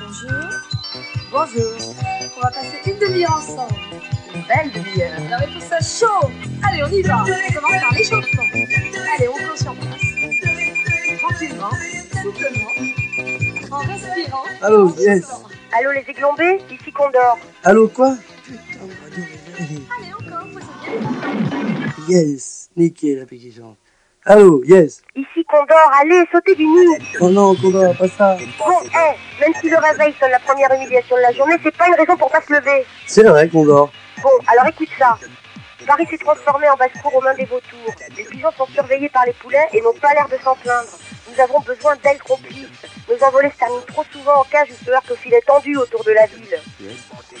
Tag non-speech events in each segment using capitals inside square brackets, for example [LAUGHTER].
Bonjour. Bonjour. On va passer une demi-heure ensemble. Une belle demi-heure. Alors il faut ça chaud. Allez, on y va. On commence par l'échauffement. Allez, on court sur place. Tranquillement, souplement, en respirant. Allô, yes. Allô les églombés Ici Condor. Allô, quoi? Putain, radio réveil. Allez, encore, faut se bien. Yes, nickel la petite chance. Allô, yes. Ici Condor, allez, sautez du nid Oh non, Condor, pas ça. Bon, hé, même si le réveil sonne la première humiliation de la journée, c'est pas une raison pour pas se lever. C'est vrai, Condor. Bon, alors écoute ça. Paris s'est transformé en basse-cour aux mains des vautours. Les pigeons sont surveillés par les poulets et n'ont pas l'air de s'en plaindre. Nous avons besoin d'ailes complices. Nos envolées se terminent trop souvent en cage ou se heurtent au filet tendu autour de la ville.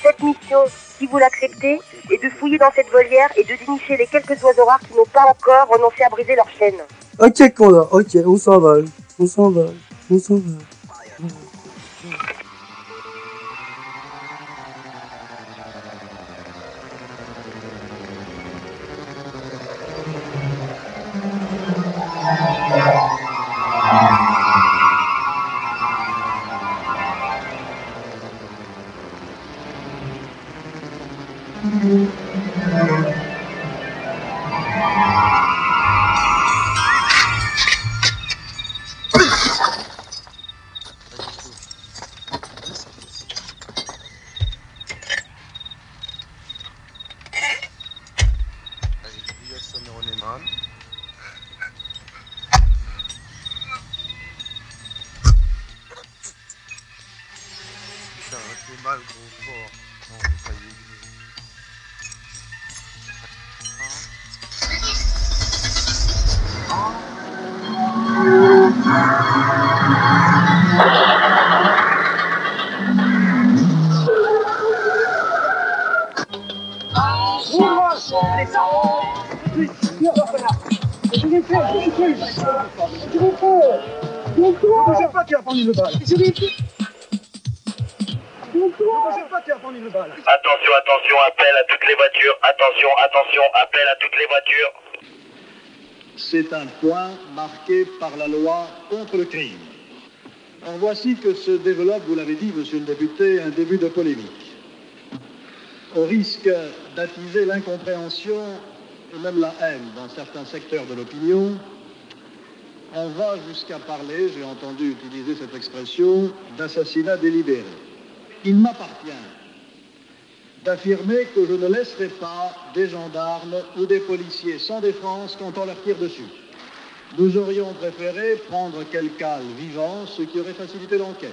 Cette mission, si vous l'acceptez, est de fouiller dans cette volière et de dénicher les quelques oiseaux rares qui n'ont pas encore renoncé à briser leur chaîne. Ok, Condor, ok, on s'envole. On s'envole. On s'envole. Mm-hmm. Point marqué par la loi contre le crime. En voici que se développe, vous l'avez dit, monsieur le député, un début de polémique. Au risque d'attiser l'incompréhension et même la haine dans certains secteurs de l'opinion, on va jusqu'à parler, j'ai entendu utiliser cette expression, d'assassinat délibéré. Il m'appartient d'affirmer que je ne laisserai pas des gendarmes ou des policiers sans défense quand on leur tire dessus. Nous aurions préféré prendre quelqu'un vivant, ce qui aurait facilité l'enquête.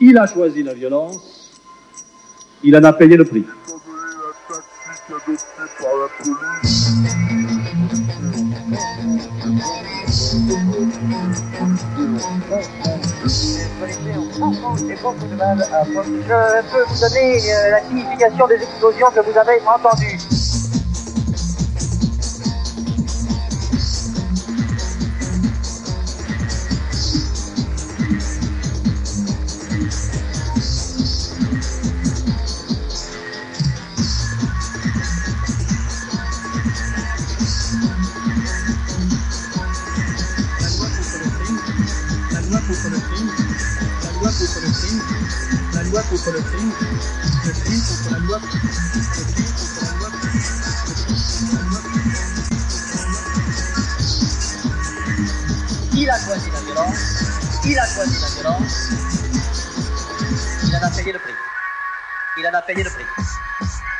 Il a choisi la violence, il en a payé le prix. Je peux vous donner euh, la signification des explosions que vous avez entendues. İlana Peñirpri.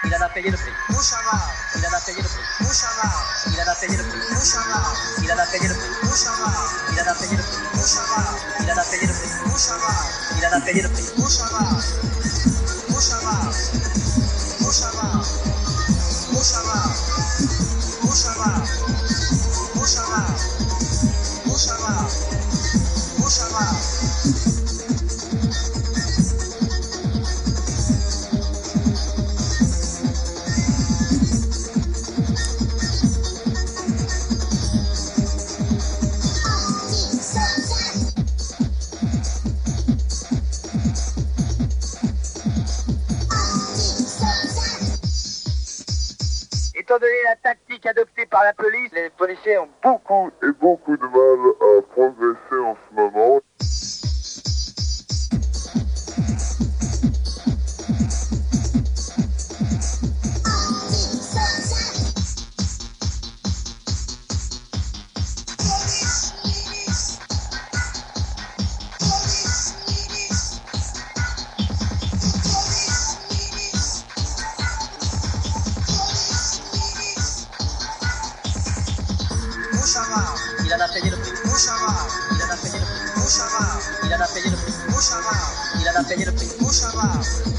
İlana Peñirpri. Muşama. İlana Peñirpri. Muşama. İlana Peñirpri. Muşama. İlana Peñirpri. Muşama. İlana Peñirpri. Muşama. İlana Peñirpri. Muşama. İlana Peñirpri. Muşama. La police, les policiers ont beaucoup et beaucoup de mal à progresser en ce moment. Il en a payé le prix. Il en a payé le prix.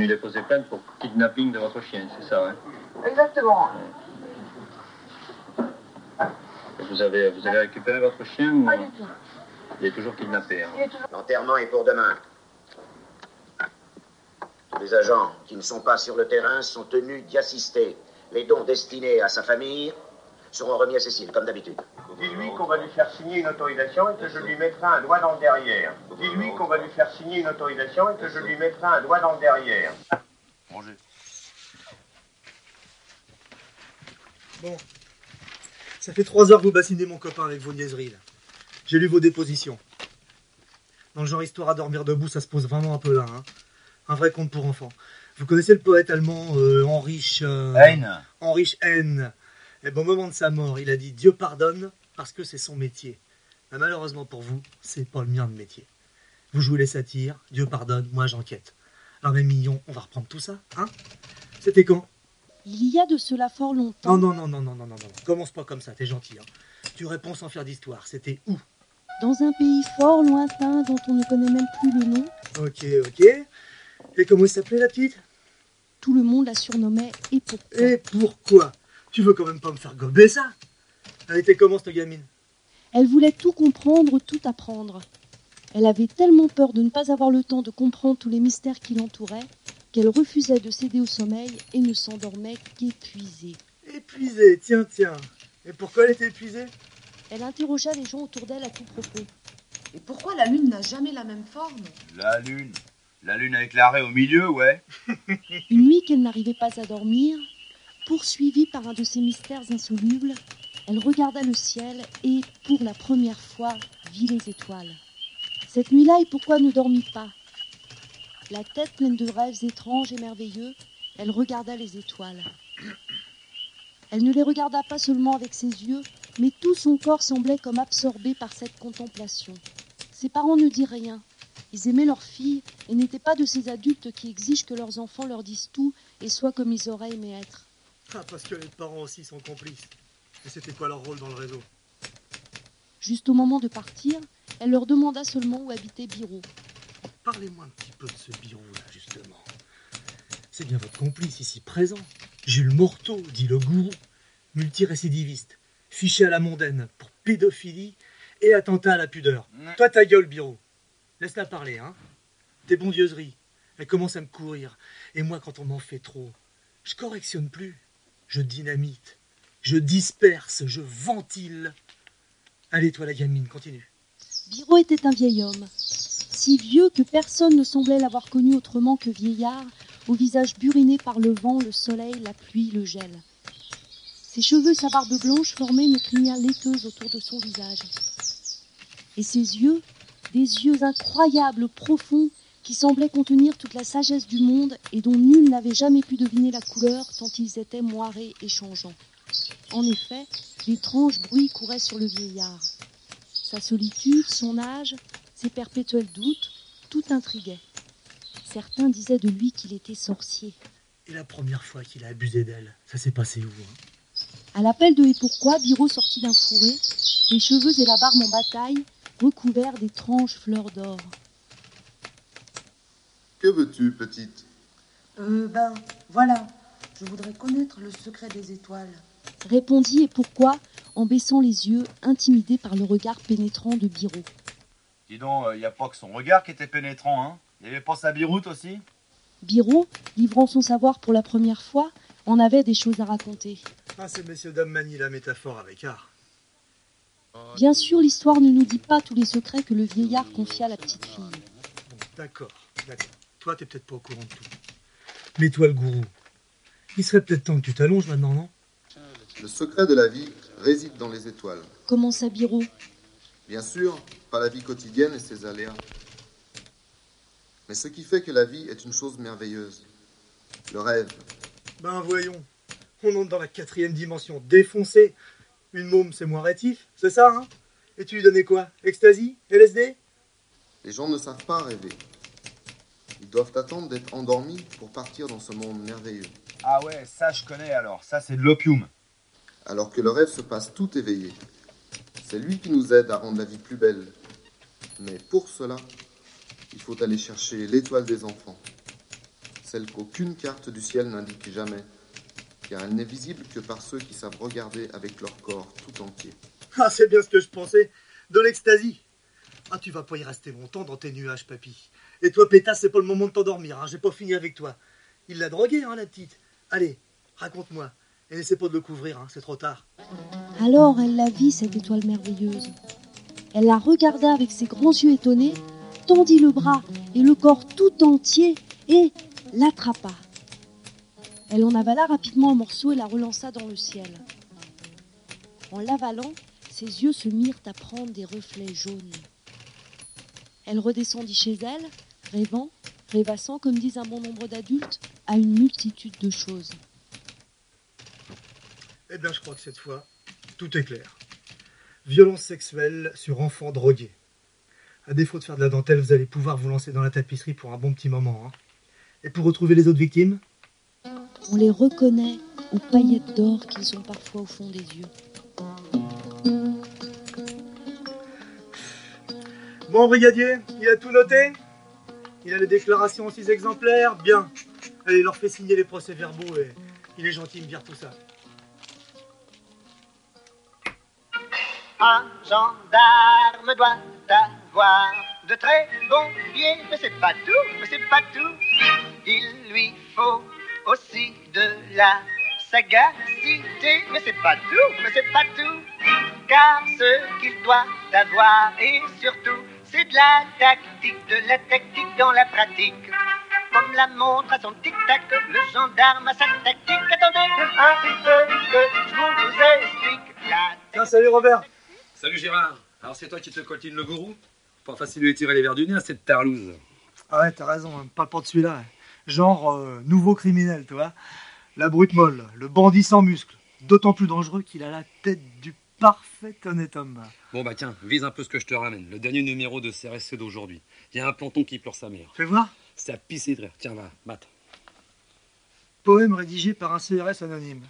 Venu déposer plainte pour kidnapping de votre chien, c'est ça, hein? Exactement. Vous avez, vous avez récupéré votre chien ou... Pas du tout. Il est toujours kidnappé. hein? Toujours... L'enterrement est pour demain. Les agents qui ne sont pas sur le terrain sont tenus d'y assister. Les dons destinés à sa famille seront remis à Cécile, comme d'habitude. Dis-lui qu'on va lui faire signer une autorisation et que je lui mettrai un doigt dans le derrière. Dis-lui qu'on va lui faire signer une autorisation et que je lui mettrai un doigt dans le derrière. Rangez. Bon. Ça fait trois heures que vous bassinez mon copain avec vos niaiseries, là. J'ai lu vos dépositions. Dans le genre histoire à dormir debout, ça se pose vraiment un peu là. hein. Un vrai conte pour enfants. Vous connaissez le poète allemand euh, Heinrich... euh, Heine. Heinrich Heine. Et bon, au moment de sa mort, il a dit Dieu pardonne parce que c'est son métier. Mais malheureusement pour vous, c'est pas le mien de métier. Vous jouez les satires, Dieu pardonne, moi j'enquête. Alors mes mignons, on va reprendre tout ça, hein? C'était quand? Il y a de cela fort longtemps. Non, non, non, non, non, non, non, non. Commence pas comme ça, t'es gentil. Hein. Tu réponds sans faire d'histoire. C'était où? Dans un pays fort lointain dont on ne connaît même plus le nom, Ok, ok. Et comment il s'appelait la petite? Tout le monde la surnommait et pourquoi. Et pourquoi? Tu veux quand même pas me faire gober ça Elle était comment cette gamine Elle voulait tout comprendre, tout apprendre. Elle avait tellement peur de ne pas avoir le temps de comprendre tous les mystères qui l'entouraient qu'elle refusait de céder au sommeil et ne s'endormait qu'épuisée. Épuisée, tiens, tiens. Et pourquoi elle était épuisée? Elle interrogea les gens autour d'elle à tout propos. Et pourquoi la lune n'a jamais la même forme? La lune. La lune avec l'arrêt au milieu, ouais. Une nuit qu'elle n'arrivait pas à dormir, poursuivie par un de ces mystères insolubles, elle regarda le ciel et, pour la première fois, vit les étoiles. Cette nuit-là, et pourquoi ne dormit pas? La tête pleine de rêves étranges et merveilleux, elle regarda les étoiles. Elle ne les regarda pas seulement avec ses yeux, mais tout son corps semblait comme absorbé par cette contemplation. Ses parents ne dirent rien. Ils aimaient leur fille et n'étaient pas de ces adultes qui exigent que leurs enfants leur disent tout et soient comme ils auraient aimé être. Ah, parce que les parents aussi sont complices. Et c'était quoi leur rôle dans le réseau? Juste au moment de partir, elle leur demanda seulement où habitait Biro. Parlez-moi un petit peu de ce bureau-là, justement. C'est bien votre complice ici présent. Jules Morteau, dit le gourou, multirécidiviste, fiché à la mondaine pour pédophilie et attentat à la pudeur. Toi, ta gueule, Biro. Laisse-la parler, hein. Tes bondieuseries, elles commencent à me courir. Et moi, quand on m'en fait trop, je correctionne plus. Je dynamite, je disperse, je ventile. Allez, toi, la gamine, continue. Biro était un vieil homme, si vieux que personne ne semblait l'avoir connu autrement que vieillard, au visage buriné par le vent, le soleil, la pluie, le gel. Ses cheveux, sa barbe blanche formaient une crinière laiteuse autour de son visage. Et ses yeux, des yeux incroyables, profonds, qui semblaient contenir toute la sagesse du monde et dont nul n'avait jamais pu deviner la couleur tant ils étaient moirés et changeants. En effet, d'étranges bruits couraient sur le vieillard. Sa solitude, son âge, ses perpétuels doutes, tout intriguait. Certains disaient de lui qu'il était sorcier. Et la première fois qu'il a abusé d'elle, ça s'est passé où hein? À l'appel de Et pourquoi, Biro sortit d'un fourré, les cheveux et la barbe en bataille, recouverts d'étranges fleurs d'or. Que veux-tu, petite? Euh, ben, voilà. Je voudrais connaître le secret des étoiles. Répondit Et pourquoi, en baissant les yeux, intimidé par le regard pénétrant de Biro. Dis donc, il n'y a pas que son regard qui était pénétrant, hein? Il y avait pas sa biroute aussi? Biro, livrant son savoir pour la première fois, en avait des choses à raconter. Ah, ces messieurs dames manient la métaphore avec art. Bien sûr, l'histoire ne nous dit pas tous les secrets que le vieillard confia à la petite fille. D'accord, d'accord. Toi, t'es peut-être pas au courant de tout. Mais toi, le gourou, il serait peut-être temps que tu t'allonges maintenant, non? Le secret de la vie réside dans les étoiles. Comment ça, Biro Bien sûr, pas la vie quotidienne et ses aléas. Mais ce qui fait que la vie est une chose merveilleuse. Le rêve. Ben voyons, on entre dans la quatrième dimension, défoncé. Une môme, c'est moins rétif, c'est ça, hein? Et tu lui donnais quoi? Ecstasy? LSD Les gens ne savent pas rêver. Ils doivent attendre d'être endormis pour partir dans ce monde merveilleux. Ah ouais, ça je connais alors, ça c'est de l'opium. Alors que le rêve se passe tout éveillé. C'est lui qui nous aide à rendre la vie plus belle. Mais pour cela, il faut aller chercher l'étoile des enfants. Celle qu'aucune carte du ciel n'indique jamais, car elle n'est visible que par ceux qui savent regarder avec leur corps tout entier. Ah, c'est bien ce que je pensais. De l'ecstasy. Ah, tu vas pas y rester longtemps dans tes nuages, papy. Et toi, pétasse, c'est pas le moment de t'endormir. Hein. J'ai pas fini avec toi. Il l'a drogué, hein, la petite. Allez, raconte-moi. Et n'essaie pas de le couvrir, hein, c'est trop tard. Alors elle la vit, cette étoile merveilleuse. Elle la regarda avec ses grands yeux étonnés, tendit le bras et le corps tout entier et l'attrapa. Elle en avala rapidement un morceau et la relança dans le ciel. En l'avalant, ses yeux se mirent à prendre des reflets jaunes. Elle redescendit chez elle, rêvant, rêvassant, comme disent un bon nombre d'adultes, à une multitude de choses. Eh bien, je crois que cette fois, tout est clair. Violence sexuelle sur enfants drogués. À défaut de faire de la dentelle, vous allez pouvoir vous lancer dans la tapisserie pour un bon petit moment. hein. Et pour retrouver les autres victimes? On les reconnaît aux paillettes d'or qu'ils ont parfois au fond des yeux. Bon, brigadier, il a tout noté? Il a les déclarations en six exemplaires? Bien. Allez, il leur fait signer les procès-verbaux et il est gentil, il me vire tout ça. Un gendarme doit avoir de très bons pieds, mais c'est pas tout, mais c'est pas tout. Il lui faut aussi de la sagacité, mais c'est pas tout, mais c'est pas tout. Car ce qu'il doit avoir, et surtout, c'est de la tactique, de la tactique dans la pratique. Comme la montre à son tic-tac, le gendarme a sa tactique. Attendez un petit peu que je vous explique la Tiens, salut Robert Salut Gérard. Alors c'est toi qui te coltine le gourou? Pas facile de lui tirer les verres du nez à cette tarlouse. Ah ouais, t'as raison, hein, pas pour de celui-là. Genre euh, nouveau criminel, tu vois. La brute molle, le bandit sans muscle. D'autant plus dangereux qu'il a la tête du parfait honnête homme. Bon bah tiens, vise un peu ce que je te ramène. Le dernier numéro de CRSC d'aujourd'hui. Il y a un planton qui pleure sa mère. Fais voir. C'est à pisser de rire. Tiens, va, mate. Poème rédigé par un CRS anonyme.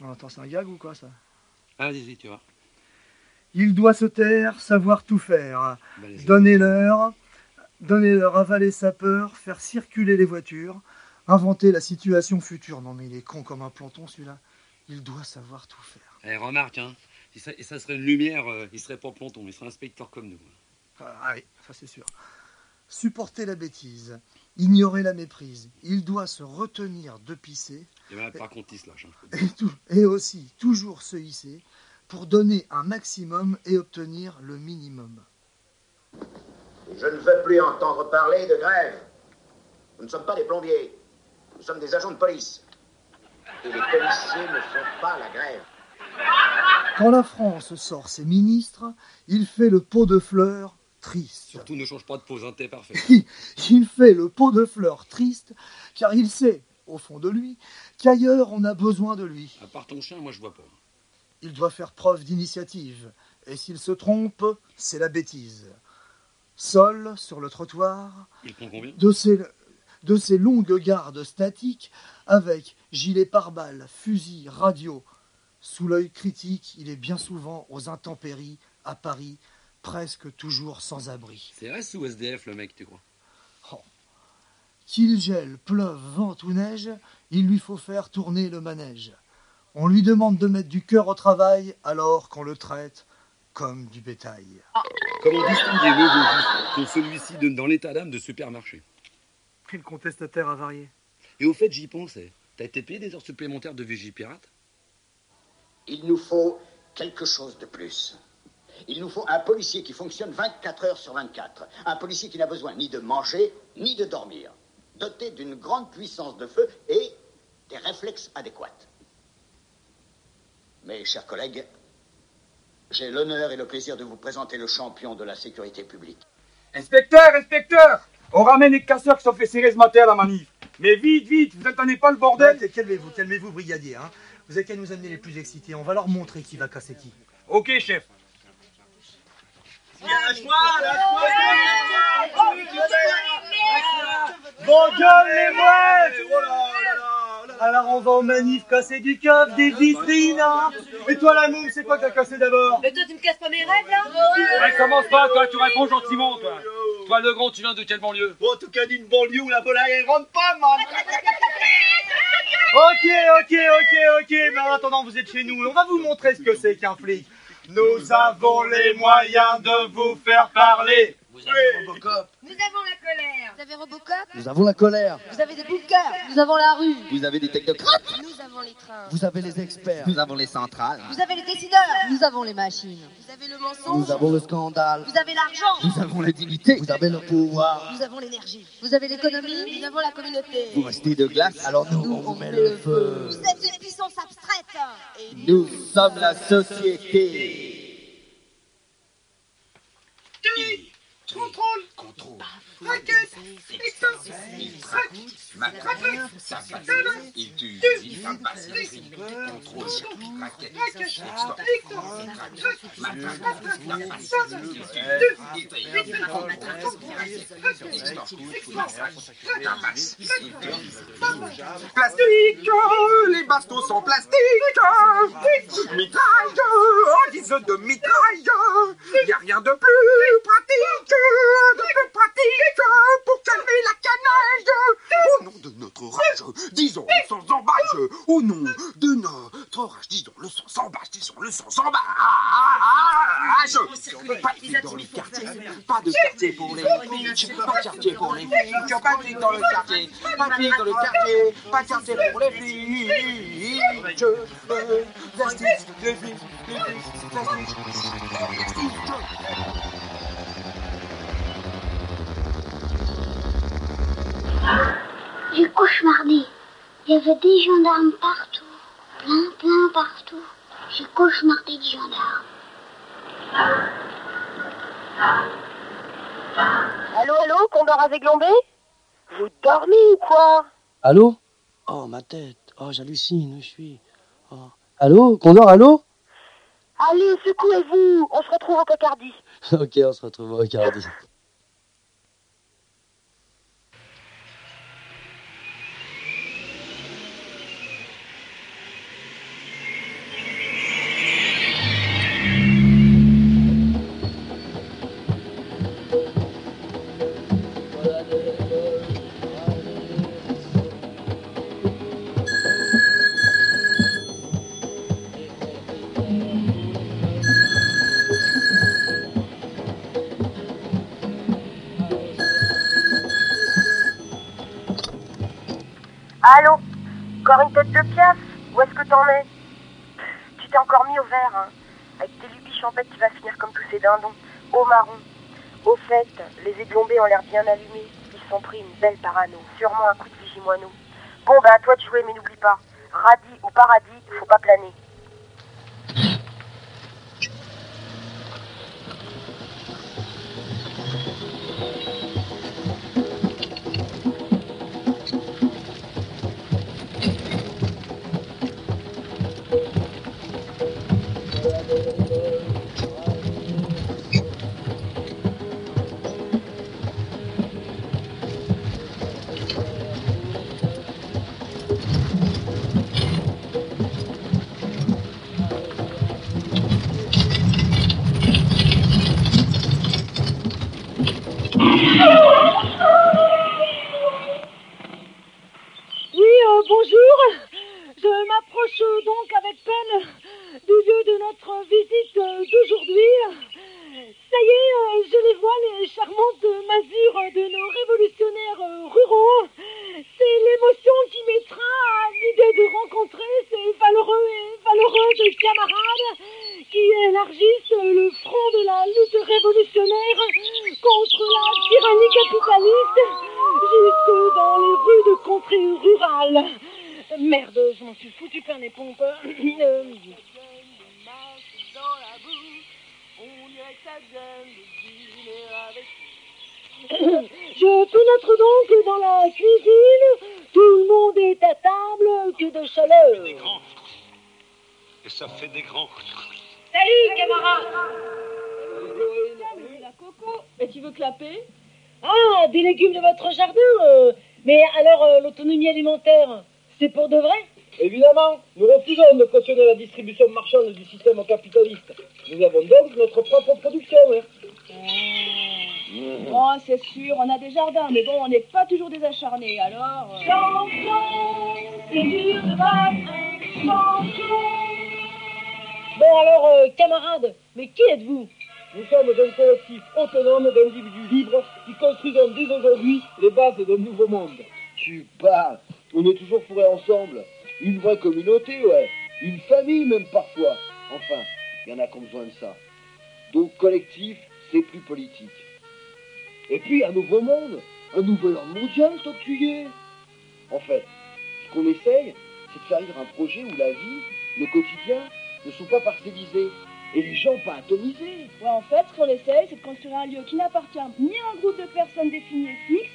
Non, attends, c'est un gag ou quoi ça? Allez-y, tu vois. Il doit se taire, savoir tout faire. Bah, Donnez-leur, donnez-leur avaler sa peur, faire circuler les voitures, inventer la situation future. Non mais il est con comme un planton celui-là. Il doit savoir tout faire. Eh, remarque, hein. Si ça, et ça serait une lumière, euh, il serait pas planton, il serait inspecteur comme nous. Ah oui, ça c'est sûr. Supporter la bêtise, ignorer la méprise. Il doit se retenir de pisser. Et ben, par contre, il se lâche. hein. Et, tout- et aussi toujours se hisser pour donner un maximum et obtenir le minimum. Je ne veux plus entendre parler de grève. Nous ne sommes pas des plombiers. Nous sommes des agents de police. Et les policiers ne font pas la grève. Quand la France sort ses ministres, il fait le pot de fleurs triste. Surtout ne change pas de pose, hein, t'es parfait. [LAUGHS] Il fait le pot de fleurs triste car il sait, au fond de lui, qu'ailleurs on a besoin de lui. À part ton chien, moi je vois pas. Il doit faire preuve d'initiative. Et s'il se trompe, c'est la bêtise. Seul, sur le trottoir, Il compte combien? de ces, de ces longues gardes statiques, avec gilet pare-balles, fusil, radio. Sous l'œil critique, il est bien souvent aux intempéries, à Paris, presque toujours sans abri. CRS ou SDF, le mec, tu crois? Qu'il gèle, pleuve, vente ou neige, il lui faut faire tourner le manège. On lui demande de mettre du cœur au travail alors qu'on le traite comme du bétail. Comment distinguer le veau quand celui-ci donne dans l'état d'âme de supermarché? Et le contestataire avarié. Et au fait, j'y pensais. T'as été payé des heures supplémentaires de Vigipirate? Il nous faut quelque chose de plus. Il nous faut un policier qui fonctionne 24 heures sur 24. Un policier qui n'a besoin ni de manger, ni de dormir. Doté d'une grande puissance de feu et des réflexes adéquats. Mes chers collègues, j'ai l'honneur et le plaisir de vous présenter le champion de la sécurité publique. Inspecteur, inspecteur On ramène les casseurs qui sont fait serrer ce matin à la manif. Mais vite, vite, vous entendez pas le bordel Ouais, Calmez-vous, calmez-vous, brigadier. Hein. Vous avez qu'à nous amener les plus excités. On va leur montrer qui va casser qui. Ok, chef. Bon gueule les mouettes Alors on va en manif casser du coffre, des vitrines, hein Et toi la moum, c'est quoi que t'as cassé d'abord Mais toi, tu me casses pas mes rêves, là Ouais, commence pas, toi, tu réponds gentiment, toi. Toi, le grand, tu viens de quelle banlieue En tout cas, d'une banlieue où la volaille elle rentre pas, man Ok, ok, ok, ok, mais en attendant vous êtes chez nous. Et on va vous montrer ce que c'est qu'un flic. Nous avons les moyens de vous faire parler. Nous avons la colère. Vous avez Robocop Nous avons la colère. Vous avez des bunkers. Nous avons la rue. Vous avez des technocrates. Nous avons les trains. Vous avez les experts. Nous avons les centrales. Vous avez les décideurs. Nous avons les machines. Vous avez le mensonge. Nous avons le scandale. Vous avez l'argent. Nous avons la dignité. Vous avez le pouvoir. Nous avons l'énergie. Vous avez l'économie. Nous avons la communauté. Vous restez de glace, alors nous, on vous met le feu. Vous êtes une puissance abstraite. Et Nous sommes la société. Contrôle. Contrôle Raquette Extorsion Traque Matraque Sabatelle Il tue Il tabasse Il contrôle Raquette Extorsion Traque Matraque Tabasse Il tue Il tue Il contrôle Extorsion Tabasse Il tue Plastique Les bastos sont plastiques Mitraille En guise de mitraille Y a rien de plus pratique de plus pratique pour calmer la canaille. Au nom de notre rage, disons le sans embâche. Au nom de notre rage, disons le sans embâche, disons le sans embâche. Pas de dans les quartiers, pas de quartier pour les flics, pas de quartier pour les flics, pas de dans le quartier, pas de dans le quartier, pas de quartier pour les flics. Je veux justice, les flics, les flics, justice. J'ai cauchemardé. Il y avait des gendarmes partout. Plein, plein partout. J'ai cauchemardé des gendarmes. Allô, allô, Condor à Zéglombé Vous dormez ou quoi? Allô? Oh, ma tête. Oh, j'hallucine, je suis? Oh. Allô Condor, allô? Allez, secouez-vous On se retrouve au Picardie. [LAUGHS] Ok, on se retrouve au Ricardie. Allô Encore une tête de piaf Où est-ce que t'en es Tu t'es encore mis au vert, hein Avec tes lubies champettes, tu vas finir comme tous ces dindons, au marron. Au fait, les églombés ont l'air bien allumés. Ils sont pris une belle parano. Sûrement un coup de vigimoineau. Bon, bah, à toi de jouer, mais n'oublie pas. Radis ou paradis, faut pas planer. Nous refusons de cautionner la distribution marchande du système capitaliste. Nous avons donc notre propre production. hein. Oh, c'est sûr, on a des jardins, mais bon, on n'est pas toujours des acharnés, alors... euh. c'est dur de battre Bon, alors, euh, camarades, mais qui êtes-vous? Nous sommes un collectif autonome d'individus libres qui construisons dès aujourd'hui les bases d'un nouveau monde. Tu parles. On est toujours fourrés ensemble. Une vraie communauté, ouais. Une famille même parfois. Enfin, il y en a qui ont besoin de ça. Donc collectif, c'est plus politique. Et puis un nouveau monde, un nouvel ordre mondial tant que tu y es. En fait, ce qu'on essaye, c'est de faire vivre un projet où la vie, le quotidien, ne sont pas parcellisés et les gens pas atomisés. Ouais, en fait, ce qu'on essaye, c'est de construire un lieu qui n'appartient ni à un groupe de personnes définies et fixes,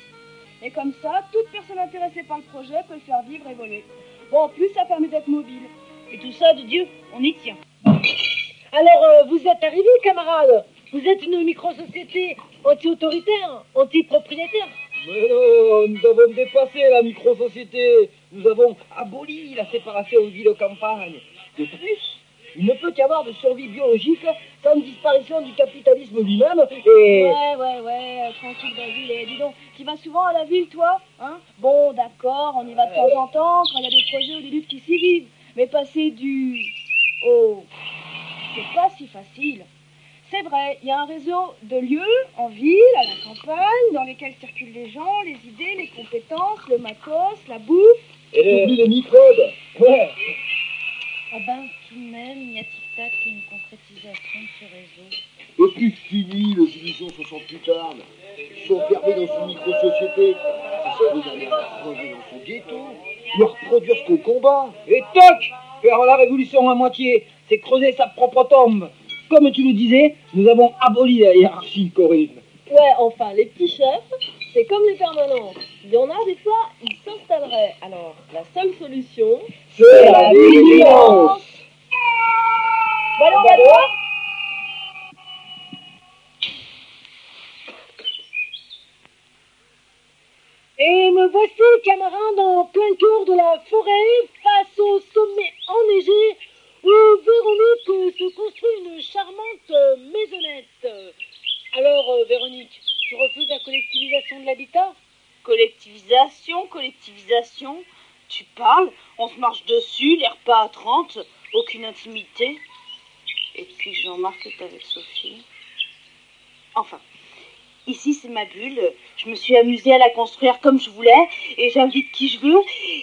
et comme ça, toute personne intéressée par le projet peut le faire vivre évoluer. Bon, en plus, ça permet d'être mobile. Et tout ça, de Dieu, on y tient. Alors, euh, vous êtes arrivés, camarades Vous êtes une micro-société anti-autoritaire, anti-propriétaire Mais non, nous avons dépassé la micro-société. Nous avons aboli la séparation ville-campagne. De plus, il ne peut y avoir de survie biologique sans disparition du capitalisme lui-même et... Ouais, ouais, ouais, euh, tranquille, Basile. Et dis donc, tu vas souvent à la ville, toi hein? Bon, d'accord, on y va de temps en temps, quand il y a des projets ou des luttes qui s'y vivent. Mais passer du... au... c'est pas si facile. C'est vrai, il y a un réseau de lieux, en ville, à la campagne, dans lesquels circulent les gens, les idées, les compétences, le matos, la bouffe. Et les... les microbes Ouais Ah ben, tout de même, il y a tic-tac et une concrétisation de ce réseau? Et puis fini les illusions 60 plus tard. Ils sont enfermés dans une micro-société. C'est ça d'aller crever dans son ghetto. Leur produire ce qu'on combat. Et toc Faire la révolution à moitié, c'est creuser sa propre tombe. Comme tu le disais, nous avons aboli la hiérarchie, Corinne. Ouais, enfin, les petits chefs, c'est comme les permanents. Il y en a des fois, ils s'installeraient. Alors, la seule solution, C'est la vigilance Et me voici, camarades, en plein cœur de la forêt, face au sommet enneigé, où Véronique se construit une charmante maisonnette. Alors, euh, Véronique, tu refuses la collectivisation de l'habitat? Collectivisation, collectivisation, tu parles, on se marche dessus, l'air pas à 30, aucune intimité. Et puis Jean-Marc est avec Sophie. Enfin, ici c'est ma bulle, je me suis amusée à la construire comme je voulais, et j'invite qui je veux,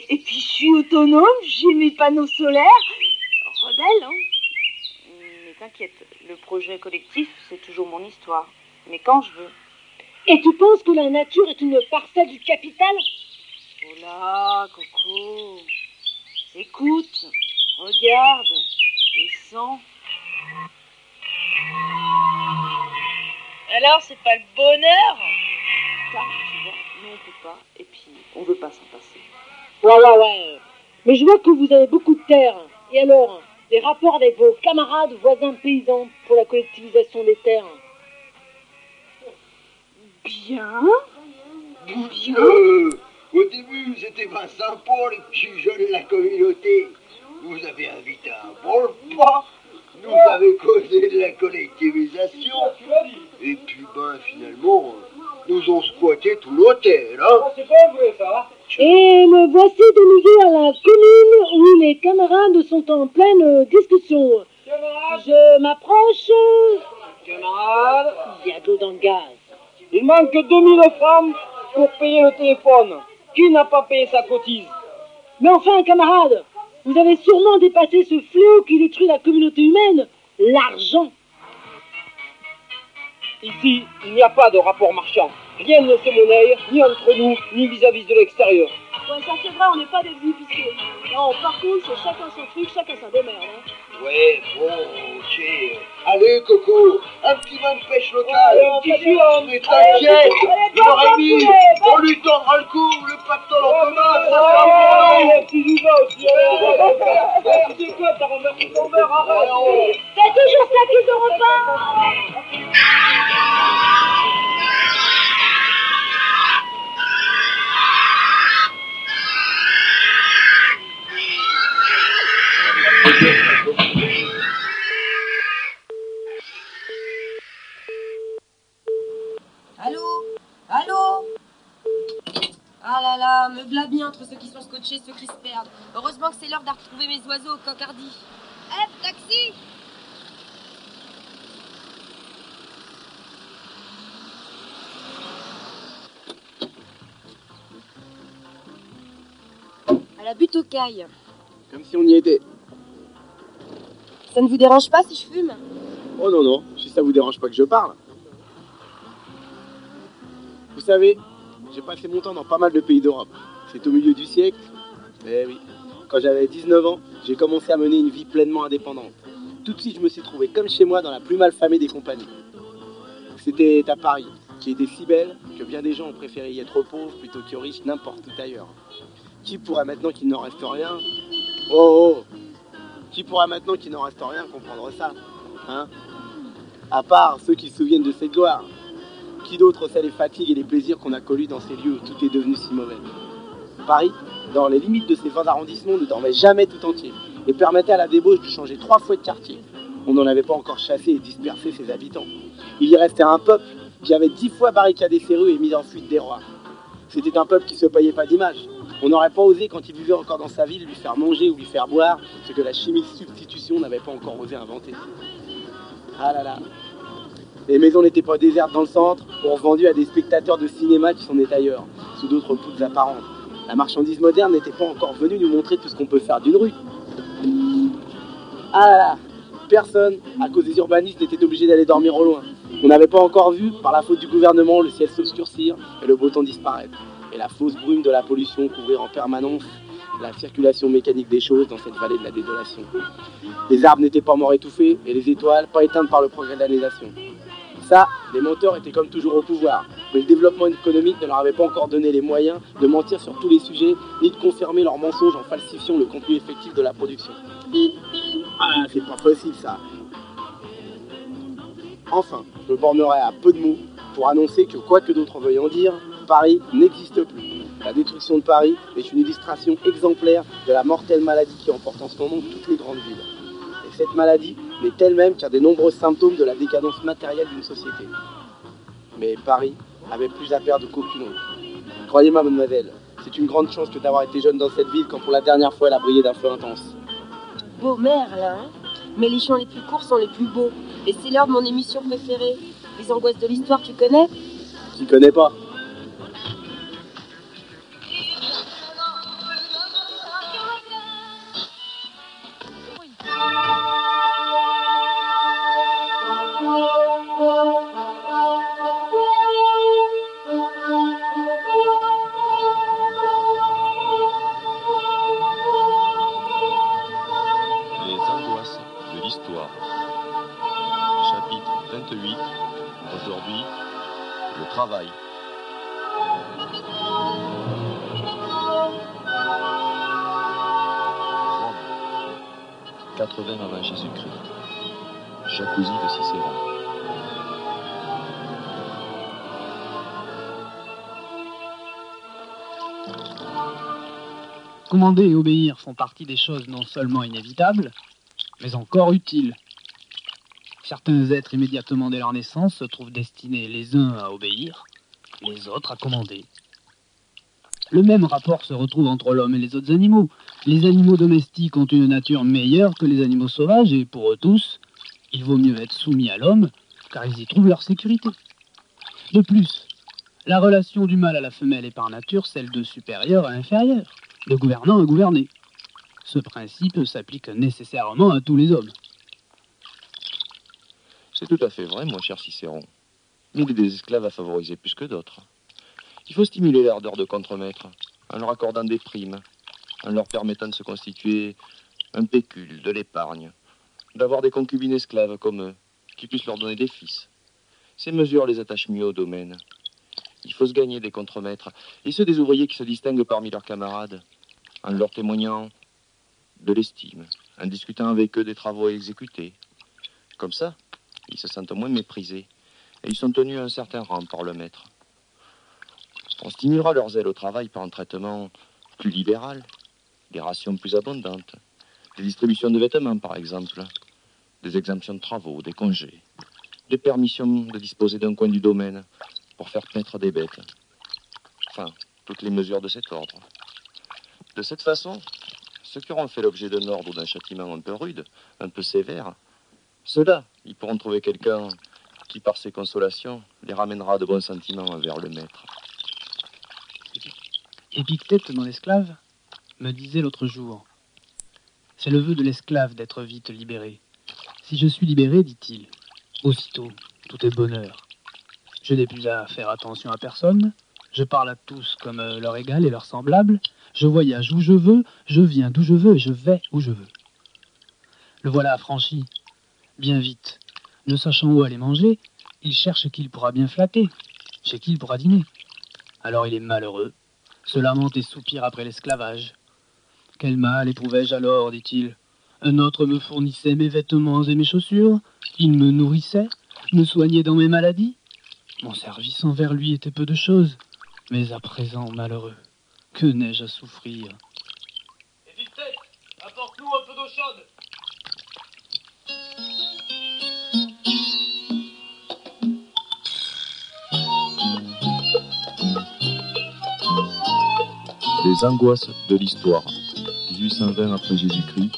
et puis je suis autonome, j'ai mes panneaux solaires. Rebelle, hein Mais t'inquiète, le projet collectif, c'est toujours mon histoire. Mais quand je veux. Et tu penses que la nature est une parcelle du capital? Oh là, Coco. Écoute, regarde, et sens. Alors, c'est pas le bonheur Ça, tu vois, nous on peut pas, et puis on veut pas s'en passer. Ouais, ouais, ouais. Mais je vois que vous avez beaucoup de terres. Et alors, les rapports avec vos camarades voisins paysans pour la collectivisation des terres Bien. Bien. Euh, au début, c'était bien sympa, les petits jeunes de la communauté. Vous avez invité un bon repas. Causé de la collectivisation. Et puis, ben, finalement, nous ont squatté tout l'hôtel, hein C'est pas vrai ça Et me voici de nouveau à la commune où les camarades sont en pleine discussion. Je m'approche. Camarade Il y a de l'eau dans le gaz. Il manque 2000 francs pour payer le téléphone. Qui n'a pas payé sa cotise? Mais enfin, camarades, vous avez sûrement dépassé ce fléau qui détruit la communauté humaine, l'argent. Ici, il n'y a pas de rapport marchand. Rien ne se monnaie, ni entre nous, ni vis-à-vis de l'extérieur. Ouais, ça c'est vrai, on n'est pas des épiciers. Non, par contre, c'est chacun son truc, chacun sa démerde. Hein. Ouais, bon, ok. Allez, Coco, un petit vin de pêche local. Allez, on va dire, Mais t'inquiète, il aurait mis, on lui tendra le cou, le pactole en commun, ça Ah, sera allez, bon. petit Juba aussi, allez, Tu sais quoi, t'as renversé ton verre, arrête C'est toujours ça qu'ils n'auront pas. Là me bien entre ceux qui sont scotchés et ceux qui se perdent. Heureusement que c'est l'heure de retrouver mes oiseaux au cocardi. Hep, taxi À la butte aux cailles. Comme si on y était. Ça ne vous dérange pas si je fume? Oh non, non, si ça vous dérange pas que je parle. Vous savez, j'ai passé mon temps dans pas mal de pays d'Europe. C'est au milieu du siècle. Eh oui. Quand j'avais 19 ans, j'ai commencé à mener une vie pleinement indépendante. Tout de suite, je me suis trouvé comme chez moi dans la plus mal famée des compagnies. C'était à Paris, qui était si belle que bien des gens ont préféré y être pauvres plutôt qu'aux riches n'importe où ailleurs. Qui pourra maintenant qu'il n'en reste rien? Oh, oh Qui pourra maintenant qu'il n'en reste rien comprendre ça Hein? À part ceux qui se souviennent de cette gloire. Qui d'autre sait les fatigues et les plaisirs qu'on a connus dans ces lieux où tout est devenu si mauvais Paris, dans les limites de ses 20 arrondissements, ne dormait jamais tout entier et permettait à la débauche de changer trois fois de quartier. On n'en avait pas encore chassé et dispersé ses habitants. Il y restait un peuple qui avait dix fois barricadé ses rues et mis en fuite des rois. C'était un peuple qui se payait pas d'image. On n'aurait pas osé, quand il vivait encore dans sa ville, lui faire manger ou lui faire boire ce que la chimie de substitution n'avait pas encore osé inventer. Ah là là. Les maisons n'étaient pas désertes dans le centre, ou revendues à des spectateurs de cinéma qui s'en étaient ailleurs, sous d'autres poutres apparentes. La marchandise moderne n'était pas encore venue nous montrer tout ce qu'on peut faire d'une rue. Ah là là. Personne, à cause des urbanistes, n'était obligé d'aller dormir au loin. On n'avait pas encore vu, par la faute du gouvernement, le ciel s'obscurcir et le beau temps disparaître. Et la fausse brume de la pollution couvrir en permanence la circulation mécanique des choses dans cette vallée de la désolation. Les arbres n'étaient pas morts étouffés et les étoiles pas éteintes par le progrès de la nation. Ça, les menteurs étaient comme toujours au pouvoir, mais le développement économique ne leur avait pas encore donné les moyens de mentir sur tous les sujets, ni de confirmer leurs mensonges en falsifiant le contenu effectif de la production. Ah, c'est pas possible ça. Enfin, je bornerai à peu de mots pour annoncer que quoi que d'autres veuillent en dire, Paris n'existe plus. La destruction de Paris est une illustration exemplaire de la mortelle maladie qui emporte en ce moment toutes les grandes villes. Et cette maladie n'est elle-même qu'un des nombreux symptômes de la décadence matérielle d'une société. Mais Paris avait plus à perdre qu'aucune autre. Croyez-moi, mademoiselle, c'est une grande chance que d'avoir été jeune dans cette ville quand pour la dernière fois elle a brillé d'un feu intense. Beau maire, là, hein Mais les chants les plus courts sont les plus beaux. Et c'est l'heure de mon émission préférée. Les angoisses de l'histoire, tu connais? Qui connaît pas? 80 avant Jésus-Christ. Jacuzzi de Cicéron. Commander et obéir font partie des choses non seulement inévitables, mais encore utiles. Certains êtres immédiatement dès leur naissance se trouvent destinés les uns à obéir, les autres à commander. Le même rapport se retrouve entre l'homme et les autres animaux. Les animaux domestiques ont une nature meilleure que les animaux sauvages et pour eux tous, il vaut mieux être soumis à l'homme car ils y trouvent leur sécurité. De plus, la relation du mâle à la femelle est par nature celle de supérieur à inférieur, de gouvernant à gouverné. Ce principe s'applique nécessairement à tous les hommes. C'est tout à fait vrai, mon cher Cicéron. Il y a des esclaves à favoriser plus que d'autres. Il faut stimuler l'ardeur de contremaître en leur accordant des primes, en leur permettant de se constituer un pécule, de l'épargne, d'avoir des concubines esclaves comme eux, qui puissent leur donner des fils. Ces mesures les attachent mieux au domaine. Il faut se gagner des contremaîtres, et ceux des ouvriers qui se distinguent parmi leurs camarades, en leur témoignant de l'estime, en discutant avec eux des travaux exécutés. Comme ça, ils se sentent moins méprisés, et ils sont tenus à un certain rang par le maître. On stimulera leur zèle au travail par un traitement plus libéral, des rations plus abondantes, des distributions de vêtements par exemple, des exemptions de travaux, des congés, des permissions de disposer d'un coin du domaine pour faire paître des bêtes. Enfin, toutes les mesures de cet ordre. De cette façon, ceux qui auront fait l'objet d'un ordre ou d'un châtiment un peu rude, un peu sévère, ceux-là, ils pourront trouver quelqu'un qui, par ses consolations, les ramènera de bons sentiments envers le maître. Épictète, mon esclave, me disait l'autre jour C'est le vœu de l'esclave d'être vite libéré. Si je suis libéré, dit-il, aussitôt, tout est bonheur. Je n'ai plus à faire attention à personne, je parle à tous comme euh, leur égal et leur semblable, je voyage où je veux, je viens d'où je veux et je vais où je veux. Le voilà affranchi, bien vite. Ne sachant où aller manger, il cherche qui il pourra bien flatter, chez qui il pourra dîner. Alors il est malheureux, se lamente et soupire après l'esclavage. Quel mal éprouvais-je alors, dit-il. Un autre me fournissait mes vêtements et mes chaussures, il me nourrissait, me soignait dans mes maladies. Mon service envers lui était peu de chose, mais à présent, malheureux, que n'ai-je à souffrir? Épictète, apporte-nous un peu d'eau chaude. Les angoisses de l'histoire. 1820 après Jésus-Christ,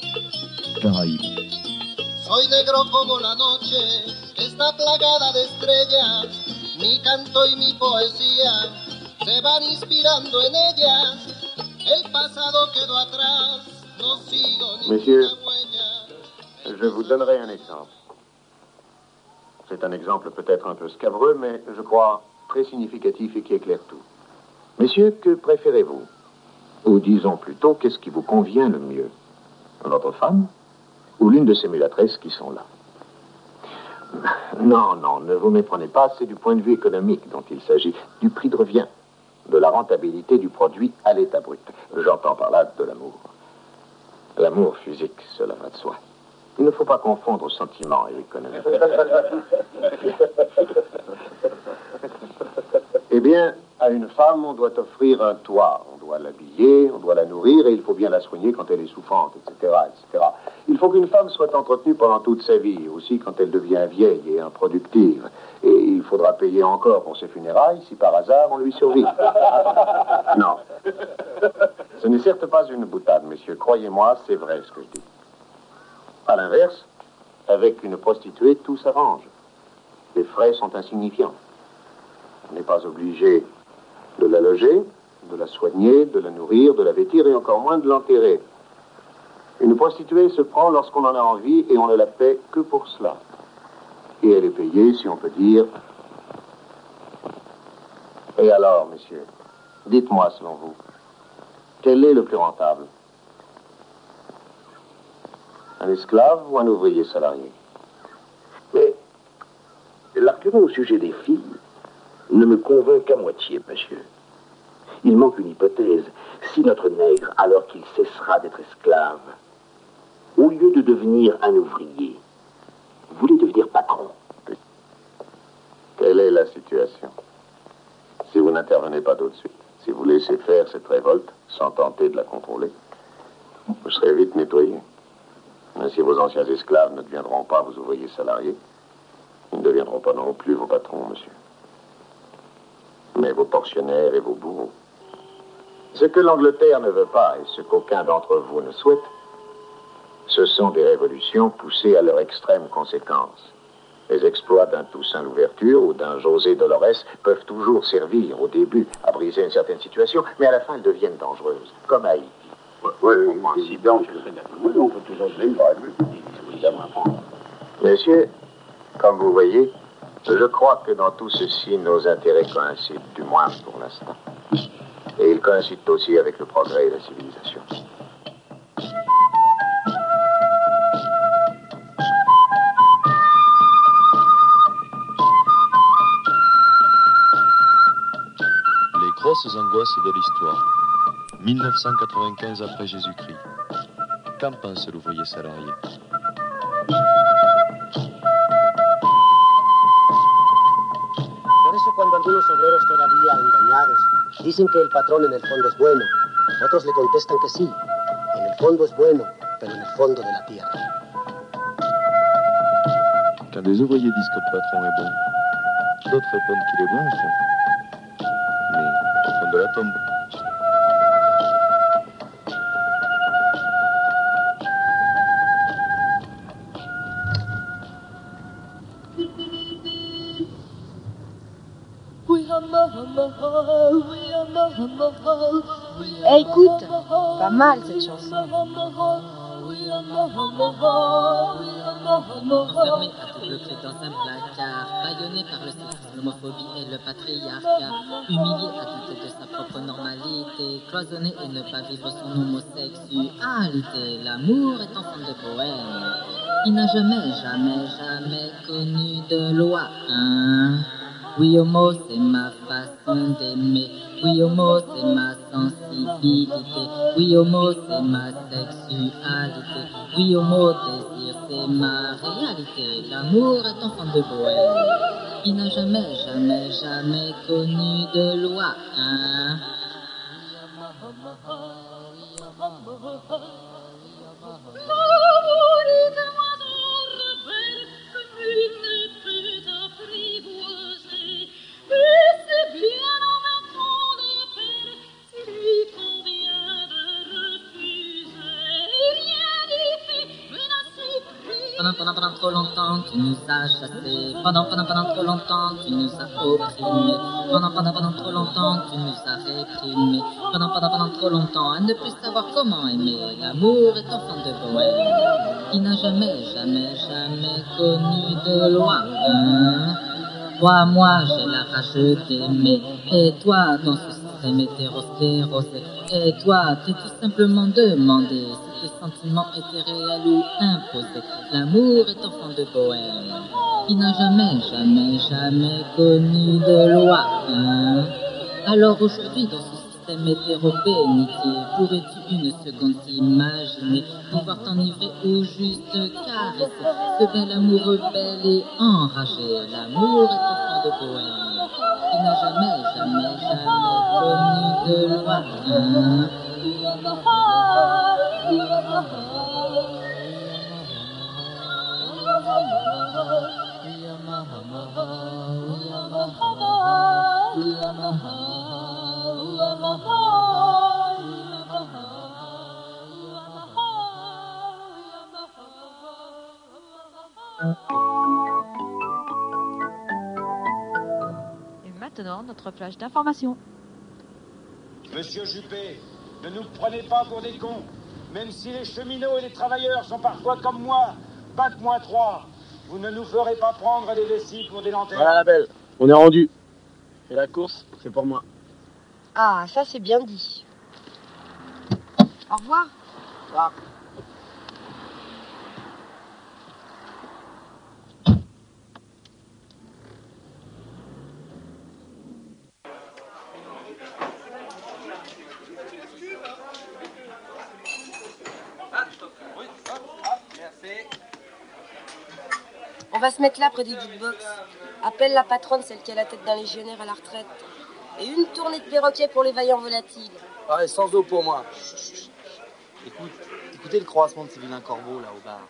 Caraïbes. Soy negro como la noche, está plagada de estrellas. Mi canto y mi poesía se van inspirando en ellas. El pasado quedó atrás, no sigo ni Messieurs, je vous donnerai un exemple. C'est un exemple peut-être un peu scabreux, mais je crois très significatif et qui éclaire tout. Messieurs, que préférez-vous? Ou disons plutôt, qu'est-ce qui vous convient le mieux? Votre femme ou l'une de ces mulâtresses qui sont là? Non, non, ne vous méprenez pas, c'est du point de vue économique dont il s'agit, du prix de revient, de la rentabilité du produit à l'état brut. J'entends par là de l'amour. L'amour physique, cela va de soi. Il ne faut pas confondre sentiment et économie. [LAUGHS] Eh bien, à une femme, on doit offrir un toit, on doit l'habiller, on doit la nourrir et il faut bien la soigner quand elle est souffrante, etc., etc. Il faut qu'une femme soit entretenue pendant toute sa vie, aussi quand elle devient vieille et improductive. Et il faudra payer encore pour ses funérailles si par hasard on lui survit. [LAUGHS] Non. Ce n'est certes pas une boutade, messieurs. Croyez-moi, c'est vrai ce que je dis. À l'inverse, avec une prostituée, tout s'arrange. Les frais sont insignifiants. On n'est pas obligé de la loger, de la soigner, de la nourrir, de la vêtir et encore moins de l'enterrer. Une prostituée se prend lorsqu'on en a envie et on ne la paie que pour cela. Et elle est payée, si on peut dire. Et alors, messieurs, dites-moi selon vous, quel est le plus rentable? Un esclave ou un ouvrier salarié Mais l'argument au sujet des filles ne me convainc qu'à moitié, monsieur. Il manque une hypothèse. Si notre nègre, alors qu'il cessera d'être esclave, au lieu de devenir un ouvrier, voulait devenir patron, Quelle est la situation? Si vous n'intervenez pas tout de suite, si vous laissez faire cette révolte sans tenter de la contrôler, vous serez vite nettoyé. Si vos anciens esclaves ne deviendront pas vos ouvriers salariés, ils ne deviendront pas non plus vos patrons, monsieur. mais vos portionnaires et vos bourreaux. Ce que l'Angleterre ne veut pas, et ce qu'aucun d'entre vous ne souhaite, ce sont des révolutions poussées à leur extrême conséquence. Les exploits d'un Toussaint Louverture ou d'un José Dolores peuvent toujours servir au début à briser une certaine situation, mais à la fin elles deviennent dangereuses, comme Haïti. Oui, oui, si bien, je le Oui, on peut toujours se évidemment. Messieurs, comme vous voyez, je crois que dans tout ceci, nos intérêts coïncident, du moins pour l'instant. Et ils coïncident aussi avec le progrès de la civilisation. Les grosses angoisses de l'histoire. 1995 après Jésus-Christ. Qu'en pense l'ouvrier salarié? Por eso cuando algunos obreros todavía engañados dicen que el patrón en el fondo es bueno, otros le contestan que sí, en el fondo es bueno, pero en el fondo de la tierra. Quand des ouvriers disent que le patron est bon, d'autres répondent qu'il est bon au fond. Mais au fond de la tombe. Écoute, pas mal cette chanson. Enfermé à double clé dans un placard, bâillonné par le sexisme, l'homophobie et le patriarcat, humilié à douter de sa propre normalité, cloisonné et ne pas vivre son homosexualité, l'amour est enfant de poème. Il n'a jamais, jamais, jamais connu de loi, hein. Oui, homo, c'est ma d'aimer. Oui, homo, c'est ma sensibilité. Oui, homo, c'est ma sexualité. Oui, homo, désir, c'est ma réalité. L'amour est enfant de bohème. Il n'a jamais, jamais, jamais connu de loi, hein. Pendant, pendant, pendant trop longtemps, tu nous as chassés. Pendant, pendant, pendant trop longtemps, tu nous as opprimés. Pendant, pendant, pendant trop longtemps, tu nous as réprimés. Pendant, pendant, pendant trop longtemps, à ne plus savoir comment aimer. L'amour est enfant de bohème. Il n'a jamais, jamais, jamais connu de loi. Toi, moi, j'ai la rage d'aimer. Et toi, dans ce système hétérosclérosé. Et toi, t'es tout simplement demandé si tes sentiments étaient réels ou imposés. L'amour est enfant de bohème. Il n'a jamais, jamais, jamais connu de loi. Hein? Alors aujourd'hui, dans ce système hétéro-bénitier, pourrais-tu une seconde t'imaginer pouvoir t'enivrer ou juste caresser ce bel amoureux bel et enragé? L'amour est enfant de bohème. Il n'a jamais, jamais, jamais connu de loi. Hein? Et maintenant, notre flash d'information. Monsieur Juppé, ne nous prenez pas pour des cons. Même si les cheminots et les travailleurs sont parfois comme moi, bac moins 3, vous ne nous ferez pas prendre des vessies pour des lanternes. Voilà la belle, on est rendu. Et la course, c'est pour moi. Ah, ça c'est bien dit. Au revoir. On va mettre là près des jukebox. Appelle la patronne, celle qui a la tête d'un légionnaire à la retraite. Et une tournée de perroquet pour les vaillants volatiles. Ah, ouais, sans eau pour moi. Écoute, écoutez le croassement de ces vilains corbeaux là au bar.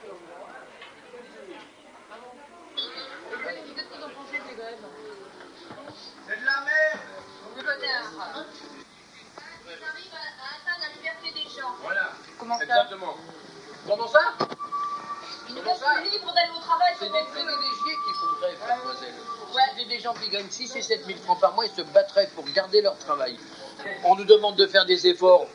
C'est de la merde On arrive à atteindre la liberté des gens. Voilà. Comment ça Exactement. Comment ça travail. C'est des privilégiés qui font grève, mademoiselle. Ouais. C'était des gens qui gagnent 6 et 7 000 francs par mois, ils se battraient pour garder leur travail. On nous demande de faire des efforts.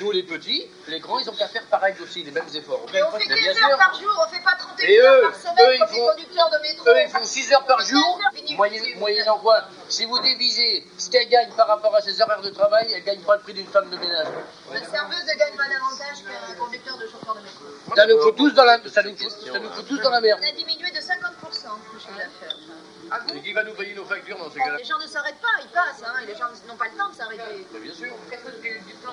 Nous, les petits, les grands, ils ont qu'à faire pareil aussi, les mêmes efforts. Et on fait Mais 15 bien heures sûr. par jour, on fait pas 31 Et heures eux, par semaine eux, ils comme les conducteurs de métro. Eux, ils font 6 heures par jour, moyenne, moyennant quoi Si vous divisez ce qu'elle gagne par rapport à ses horaires de travail, elle gagne pas le prix d'une femme de ménage. Une serveuse gagne moins d'avantage qu'un conducteur de chauffeur de métro. Ça nous fout tous dans la, ça nous fout, ça nous fout tous dans la merde. On a diminué de 50% le chiffre d'affaires. Et qui va nous payer nos factures dans ces cas-là Les gens ne s'arrêtent pas, ils passent, hein, les gens n'ont pas le temps de s'arrêter. Bien sûr. Personne du plan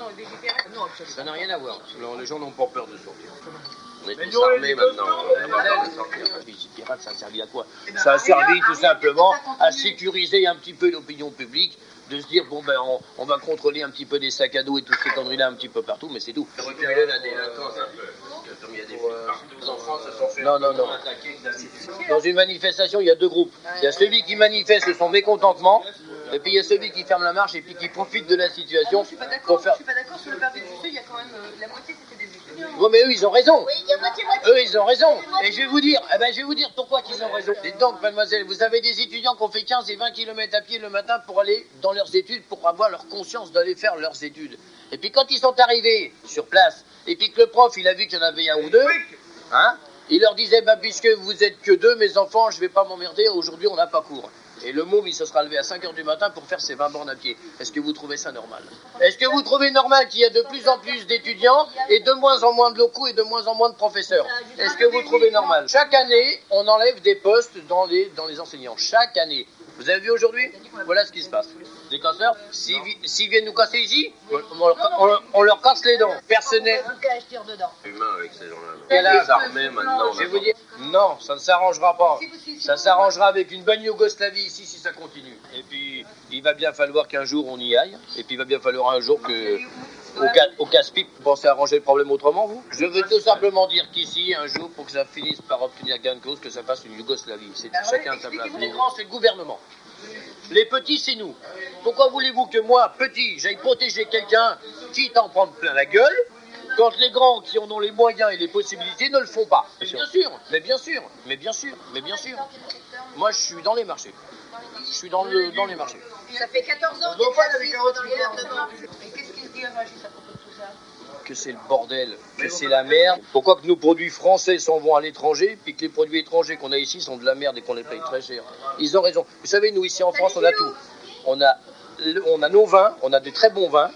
Non, ça n'a rien à voir. Alors, les gens n'ont pas peur de sortir. On est Mais tous armés maintenant. Les pirates, ça a servi à quoi Ça a servi tout simplement à sécuriser un petit peu l'opinion publique, de se dire, bon ben on, on va contrôler un petit peu des sacs à dos et toutes ces conneries-là un petit peu partout, mais c'est tout. Reculer la délinquance un peu. Comme il y a des partout, les enfants se sont fait non, non, non. Dans une manifestation, il y a deux groupes. Il y a celui qui manifeste son mécontentement, et puis il y a celui qui ferme la marche et puis qui profite de la situation Je suis pas pour d'accord, faire. je suis pas d'accord sur le permis de il y a quand même euh, la moitié étudiants. Ouais, mais eux, ils ont raison. Oui, il y a moitié-moitié. Eux, ils ont raison. Et je vais vous dire, eh ben, je vais vous dire pourquoi ils ont raison. Et donc, mademoiselle, vous avez des étudiants qui ont fait 15 et 20 km à pied le matin pour aller dans leurs études, pour avoir leur conscience d'aller faire leurs études. Et puis quand ils sont arrivés sur place, et puis que le prof, il a vu qu'il y en avait un ou deux, hein, il leur disait, bah, puisque vous êtes que deux, mes enfants, je vais pas m'emmerder, aujourd'hui on n'a pas cours. Et le môme, il se sera levé à 5 heures du matin pour faire ses 20 bornes à pied. Est-ce que vous trouvez ça normal Est-ce que vous trouvez normal qu'il y a de plus en plus d'étudiants et de moins en moins de locaux et de moins en moins de professeurs Est-ce que vous trouvez normal Chaque année, on enlève des postes dans les, dans les enseignants. Chaque année. Vous avez vu aujourd'hui Voilà ce qui se passe. Des casseurs, s'ils vi- s'ils viennent nous casser ici, on, leur- on leur- on leur casse les dents. Personnel. Humain avec ces gens-là. Je vais vous dire, non, ça ne s'arrangera pas. Ça s'arrangera avec une bonne Yougoslavie ici si ça continue. Et puis, il va bien falloir qu'un jour on y aille. Et puis, il va bien falloir un jour que. Au, ca- au casse-pipe, vous pensez arranger le problème autrement, vous? Je veux tout simplement dire qu'ici, un jour, pour que ça finisse par obtenir gain de cause, que ça fasse une Yougoslavie. C'est chacun à sa place. Les grands, c'est le gouvernement. Les petits, c'est nous. Pourquoi voulez-vous que moi, petit, j'aille protéger quelqu'un, quitte à en prendre plein la gueule, quand les grands qui en ont les moyens et les possibilités ne le font pas? Mais Bien sûr, mais bien sûr, mais bien sûr, mais bien sûr. Moi, je suis dans les marchés. Je suis dans, le, dans les marchés. Ça fait 14 ans assis dans les gouvernements. Et qu'est-ce qu'il dit à Rachid que c'est le bordel, que c'est la merde. Pourquoi que nos produits français s'en vont à l'étranger, puis que les produits étrangers qu'on a ici sont de la merde et qu'on les paye très cher Ils ont raison. Vous savez, nous ici en France, on a tout. On a, on a nos vins, on a des très bons vins,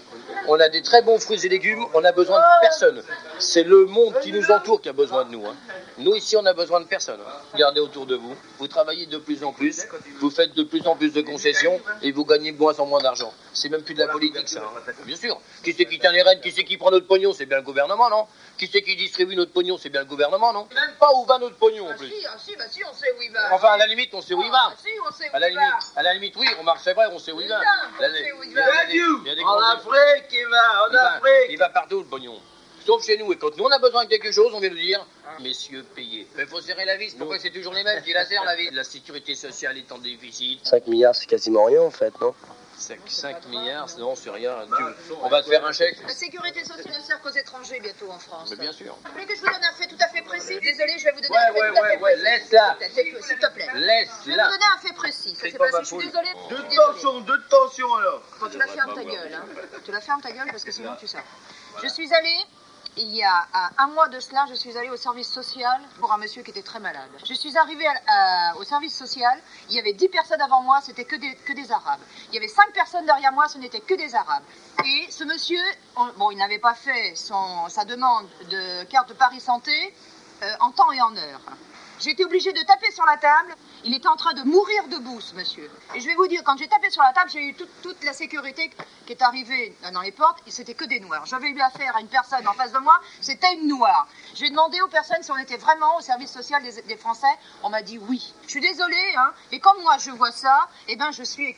on a des très bons fruits et légumes, on a besoin de personne. C'est le monde qui nous entoure qui a besoin de nous. hein. Nous ici, on a besoin de personne. hein. Regardez autour de vous, vous travaillez de plus en plus, vous faites de plus en plus de concessions et vous gagnez de moins en moins d'argent. C'est même plus de la politique, ça. hein. Bien sûr. Qui c'est qui tient les rênes Qui c'est qui prend notre pognon C'est bien le gouvernement, non? Qui c'est qui distribue notre pognon C'est bien le gouvernement, non? Même pas où va notre pognon en plus. Si, ah, si, bah si, on sait où il va. Enfin, à la limite, on sait où il va. Ah, si, on sait où À la limite, à la limite, oui, remarque, c'est vrai, on sait où il va. va, on Là, sait où il y a- va. il y a des- il y a des En Afrique, il va, en Afrique. Il va partout le pognon. Sauf chez nous. Et quand nous on a besoin de quelque chose, on vient nous dire Messieurs, payez. Mais faut serrer la vis. Pourquoi c'est toujours les mêmes qui la serrent la vis? La sécurité sociale est en déficit. 5 milliards, c'est quasiment rien en fait, non? 5, 5 milliards, non, c'est rien. Tu- on va te faire un chèque. La sécurité sociale ne sert qu'aux étrangers bientôt en France. Mais bien sûr. Vous voulez que je vous donne un fait tout à fait précis? Désolé, je vais vous donner Ouais, un fait ouais, tout à ouais, fait ouais, précis. laisse-la. S'il te plaît. Laisse-la. Je vais vous donner un fait précis. Ça C'est s'est pas passé, ma je suis faute. désolée. De je suis tension, de tension alors. Quand tu la fermes ta gueule, hein. Tu la fermes ta gueule parce que sinon tu sors. Je suis allée, il y a un mois de cela, je suis allée au service social pour un monsieur qui était très malade. Je suis arrivée au service social, il y avait 10 personnes avant moi, c'était que des, que des Arabes. Il y avait 5 personnes derrière moi, ce n'était que des Arabes. Et ce monsieur, on- bon, il n'avait pas fait sa demande de carte de Paris Santé euh, en temps et en heure. J'ai été obligée de taper sur la table. Il était en train de mourir debout, ce monsieur. Et je vais vous dire, quand j'ai tapé sur la table, j'ai eu toute, toute la sécurité qui est arrivée dans les portes, et c'était que des noirs. J'avais eu affaire à une personne en face de moi, c'était une noire. J'ai demandé aux personnes si on était vraiment au service social des, des Français. On m'a dit oui. Je suis désolée, hein. Et comme moi, je vois ça, eh ben, je suis,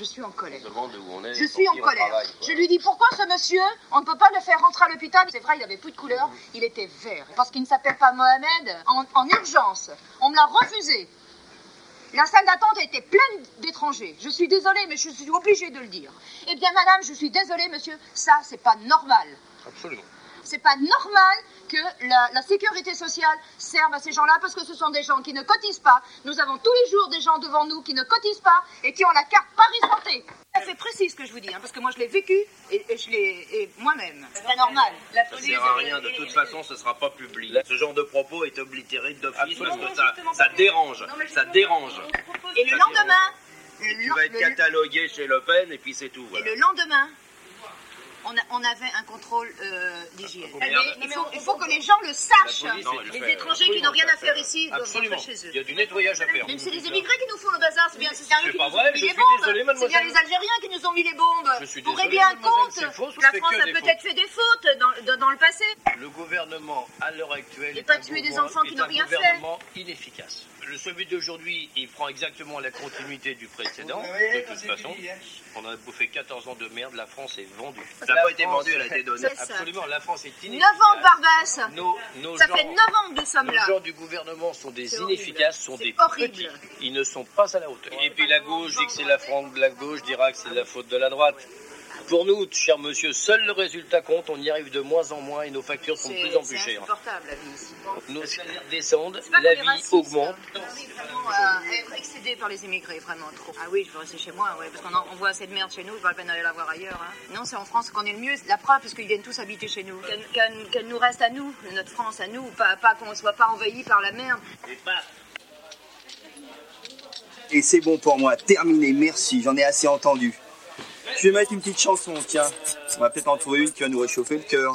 je suis en colère. Où on est. Je suis en colère. Je lui dis pourquoi ce monsieur, on ne peut pas le faire rentrer à l'hôpital? C'est vrai, il avait plus de couleur, il était vert. Parce qu'il ne s'appelle pas Mohamed, en, en urgence. On me l'a refusé. La salle d'attente était pleine d'étrangers. Je suis désolée, mais je suis obligée de le dire. Eh bien, madame, je suis désolée, monsieur, ça, c'est pas normal. Absolument. C'est pas normal que la, la sécurité sociale serve à ces gens-là parce que ce sont des gens qui ne cotisent pas. Nous avons tous les jours des gens devant nous qui ne cotisent pas et qui ont la carte Paris Santé. C'est précis ce que je vous dis, hein, parce que moi je l'ai vécu et, et je l'ai moi-même. C'est pas normal. La Ça sert à rien, de toute façon, ce sera pas public. Ce genre de propos est oblitéré d'office parce que ça, ça dérange. Ça dérange. Et le lendemain. Tu vas être catalogué chez Le Pen et puis c'est tout. Et le lendemain, on, a- on avait un contrôle euh, d'hygiène. Mais Il faut, il faut que les gens le sachent. Police, les fait. étrangers qui n'ont rien à faire ici doivent rentrer chez eux. Il y a du nettoyage à faire. Même c'est les immigrés qui nous font le bazar, c'est bien, c'est bien eux C'est qui pas nous vrai, ont mis je les suis bombes. désolé, c'est bien les Algériens qui nous ont mis les bombes. Je suis Pour régler un compte, la France a peut-être fait des fautes dans, le passé. Le gouvernement, à l'heure actuelle, Et pas tuer des enfants qui n'ont rien fait. gouvernement inefficace. Le celui d'aujourd'hui, il prend exactement la continuité du précédent. De toute façon, on a bouffé 14 ans de merde, la France est vendue. Ça n'a pas été France- vendu, elle a été donnée. Absolument, la France est 9 inefficace. ans de Barbès. Nos, nos Ça gens- fait 9 ans que nous sommes nos là. gens du gouvernement sont des inefficaces, sont des horrible. petits. Ils ne sont pas à la hauteur. Et puis la gauche dit que c'est la faute de la gauche, dira que c'est la faute de la droite. Pour nous, cher monsieur, seul le résultat compte. On y arrive de moins en moins et nos factures sont de plus en plus chères. insupportable la vie ici. Nos salaires descendent, la qu'on est vie raciste. augmente. Vraiment, euh, être excédé par les immigrés, vraiment trop. Ah oui, je veux rester chez moi, ouais, parce qu'on en- on voit assez de merde chez nous, pas la peine d'aller la voir ailleurs. hein. Non, c'est en France qu'on est le mieux, la preuve, parce qu'ils viennent tous habiter chez nous. Qu'elle qu'elle- qu'elle nous reste à nous, notre France à nous, pas, pas qu'on soit pas envahi par la merde. Et c'est bon pour moi, terminé, merci, j'en ai assez entendu. Je vais mettre une petite chanson, tiens. On va peut-être en trouver une qui va nous réchauffer le cœur.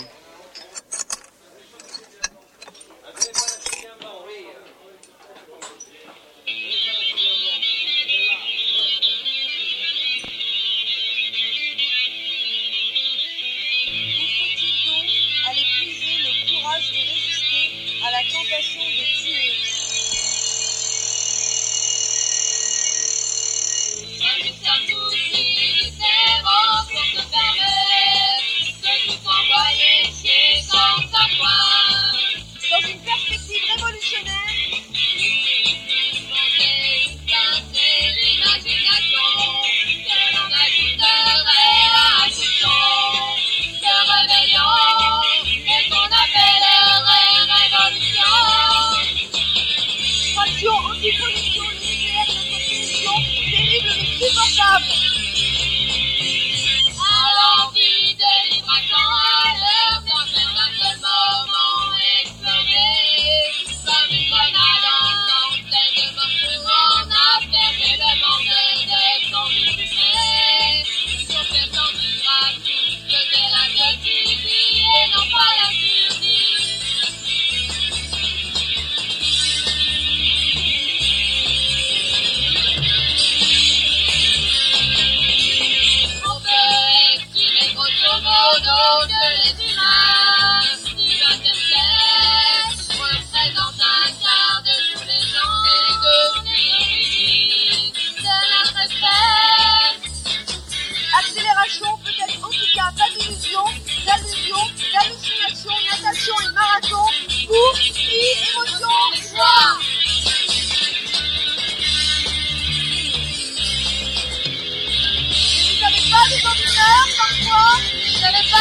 Dans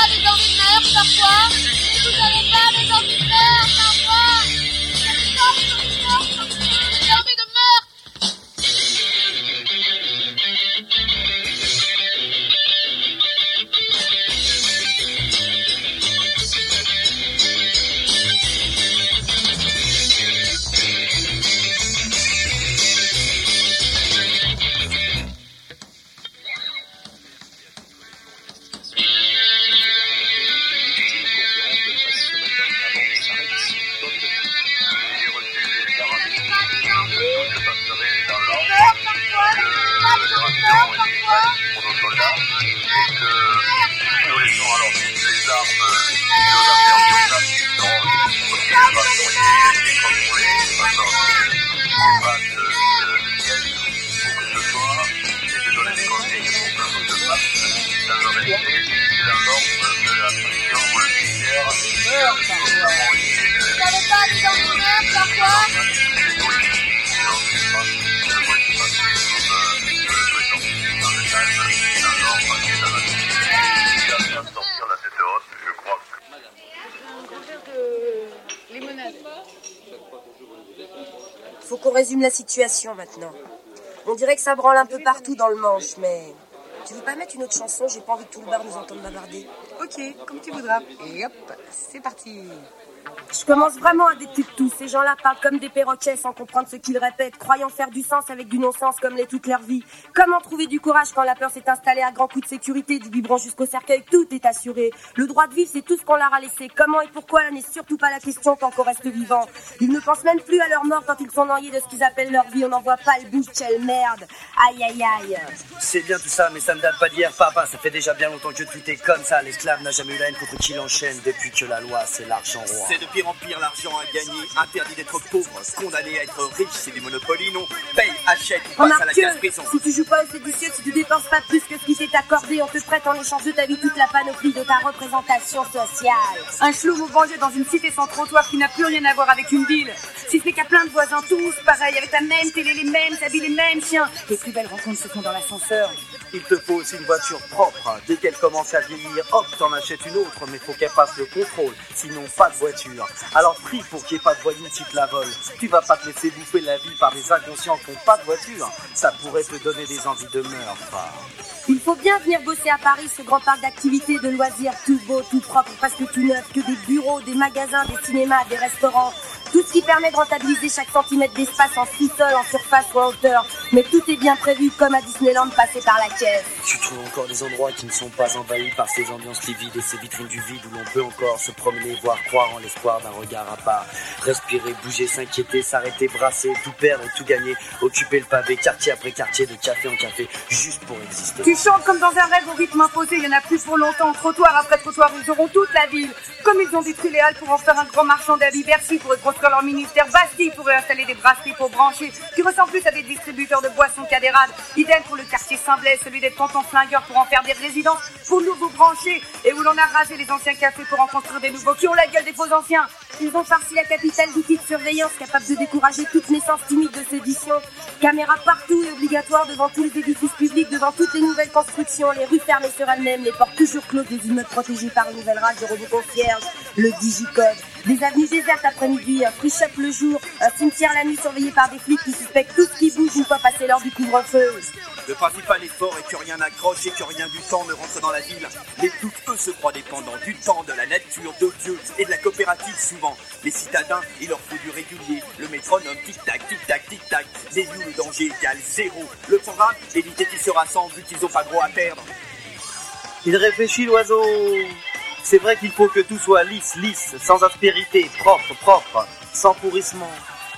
Vous n'avez pas des envies de meurtre parfois Vous n'avez pas des maintenant. On dirait que ça branle un peu partout dans le manche, mais. Tu veux pas mettre une autre chanson? J'ai pas envie que tout le bar nous entende bavarder. Ok, comme tu voudras. Et hop, c'est parti. Je commence vraiment à détester tout. Ces gens-là parlent comme des perroquets sans comprendre ce qu'ils répètent, croyant faire du sens avec du non-sens comme l'est toute leur vie. Comment trouver du courage quand la peur s'est installée à grands coups de sécurité, du biberon jusqu'au cercueil, tout est assuré. Le droit de vivre, c'est tout ce qu'on leur a laissé. Comment et pourquoi, là n'est surtout pas la question tant qu'on reste vivant. Ils ne pensent même plus à leur mort quand ils sont noyés de ce qu'ils appellent leur vie. On n'en voit pas le bout, quelle merde. Aïe, aïe, aïe. C'est bien tout ça, mais ça ne date pas d'hier, papa. Ça fait déjà bien longtemps que tout est comme ça. L'esclave n'a jamais eu la haine contre qui l'enchaîne depuis que la loi, c'est l'argent roi. C'est de pire en pire, l'argent à gagner, interdit d'être pauvre, condamné à être riche, c'est du Monopoly, non Paye, achète, passe à la case prison. si tu joues pas au séditieux, si tu dépenses pas plus que ce qui t'est accordé, on te prête en échange de ta vie toute la panoplie de ta représentation sociale. Un chelou au venger dans une cité sans trottoir qui n'a plus rien à voir avec une ville. Si ce n'est qu'à plein de voisins tous, pareil, avec la même télé, les mêmes habits, les mêmes chiens. Les plus belles rencontres se font dans l'ascenseur. Il te faut aussi une voiture propre. Dès qu'elle commence à vieillir, hop, t'en achètes une autre, mais faut qu'elle passe le contrôle. Sinon, pas de voiture. Alors prie pour qu'il n'y ait pas de voyous qui te la volent. Tu vas pas te laisser bouffer la vie par des inconscients qui n'ont pas de voiture. Ça pourrait te donner des envies de meurtre. Il faut bien venir bosser à Paris, ce grand parc d'activités, de loisirs, tout beau, tout propre, presque tout neuf, que des bureaux, des magasins, des cinémas, des restaurants. Tout ce qui permet de rentabiliser chaque centimètre d'espace en sous-sol, en surface ou en hauteur. Mais tout est bien prévu comme à Disneyland passé par la caisse. Tu trouves encore des endroits qui ne sont pas envahis par ces ambiances livides et ces vitrines du vide où l'on peut encore se promener, voir, croire en l'espoir d'un regard à part. Respirer, bouger, s'inquiéter, s'arrêter, brasser, tout perdre et tout gagner. Occuper le pavé, quartier après quartier, de café en café, juste pour exister. Tu chantes comme dans un rêve au rythme imposé, il y en a plus pour longtemps, trottoir après trottoir, ils auront toute la ville. Comme ils ont détruit les halles pour en faire un grand marchand d'habits, Bercy pourrait construire leur ministère, Bastille pourrait installer des bracelets pour brancher, qui ressemblent plus à des distributeurs de boissons qu'à des. Idem pour le quartier Saint-Blaise, celui des tontons flingueurs pour en faire des résidences pour nouveaux branchés, et où l'on a rasé les anciens cafés pour en construire des nouveaux qui ont la gueule des faux anciens. Ils ont farci la capitale d'outils de surveillance capables de décourager toute naissance timide de sédition. Caméras partout et obligatoires devant tous les édifices publics, devant toutes les nouvelles constructions, les rues fermées sur elles-mêmes, les portes toujours closes des immeubles protégés par une nouvelle rage de robots concierges, le digicode. Des avenues désertes après-midi, un free shop le jour, un cimetière la nuit surveillé par des flics qui suspectent tout ce qui bouge une fois passé l'heure du couvre-feu. Le principal effort est que rien n'accroche et que rien du temps ne rentre dans la ville. Les floues, eux, se croient dépendants du temps, de la nature, de Dieu et de la coopérative souvent. Les citadins, il leur faut du régulier. Le métronome, tic-tac, tic-tac, tic-tac. Les nous, le danger égale zéro. Le programme, éviter qu'ils se rassemblent vu qu'ils ont pas gros à perdre. Il réfléchit l'oiseau. C'est vrai qu'il faut que tout soit lisse, lisse, sans aspérité, propre, propre, sans pourrissement,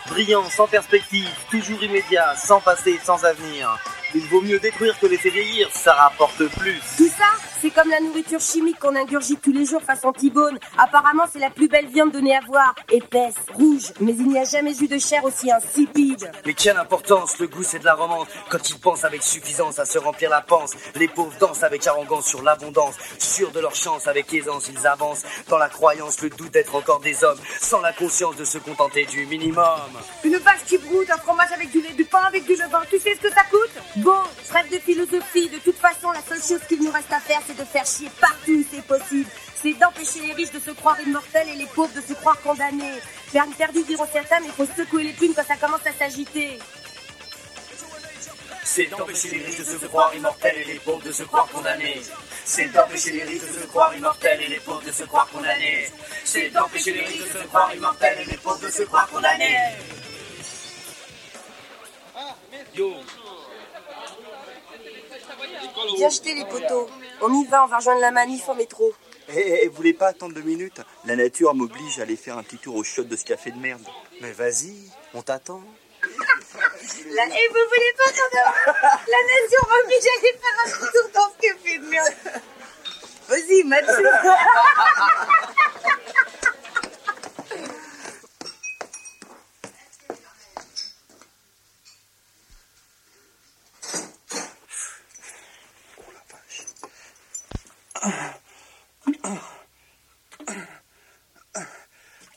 brillant, sans perspective, toujours immédiat, sans passé, sans avenir. Il vaut mieux détruire que laisser vieillir, ça rapporte plus. Tout ça, c'est comme la nourriture chimique qu'on ingurgite tous les jours façon T-bone. Apparemment, c'est la plus belle viande donnée à voir. Épaisse, rouge, mais il n'y a jamais eu de chair aussi insipide. Mais quelle importance, le goût c'est de la romance. Quand ils pensent avec suffisance à se remplir la panse, les pauvres dansent avec arrogance sur l'abondance. Sûrs de leur chance, avec aisance, ils avancent dans la croyance, le doute d'être encore des hommes, sans la conscience de se contenter du minimum. Une vache qui broute, un fromage avec du lait, du pain avec du levain, tu sais ce que ça coûte? Bon, trêve de philosophie. De toute façon, la seule chose qu'il nous reste à faire, c'est de faire chier partout où c'est possible. C'est d'empêcher les riches de se croire immortels et les pauvres de se croire condamnés. Perdu perdu, diront certains, mais il faut secouer les plumes quand ça commence à s'agiter. C'est d'empêcher les riches de se croire immortels et les pauvres de se croire condamnés. C'est d'empêcher les riches de se croire immortels et les pauvres de se croire condamnés. C'est d'empêcher les riches de se croire immortels et les pauvres de se croire condamnés. Yo, Viens jeter les poteaux. On y va, on va rejoindre la manif en métro. Eh, eh, eh, vous voulez pas attendre deux minutes? La nature m'oblige à aller faire un petit tour au shot de ce café de merde. mais vas-y, on t'attend. La... Et vous voulez pas attendre? La nation m'oblige à aller faire un petit tour dans ce café de merde. Vas-y, Mathieu.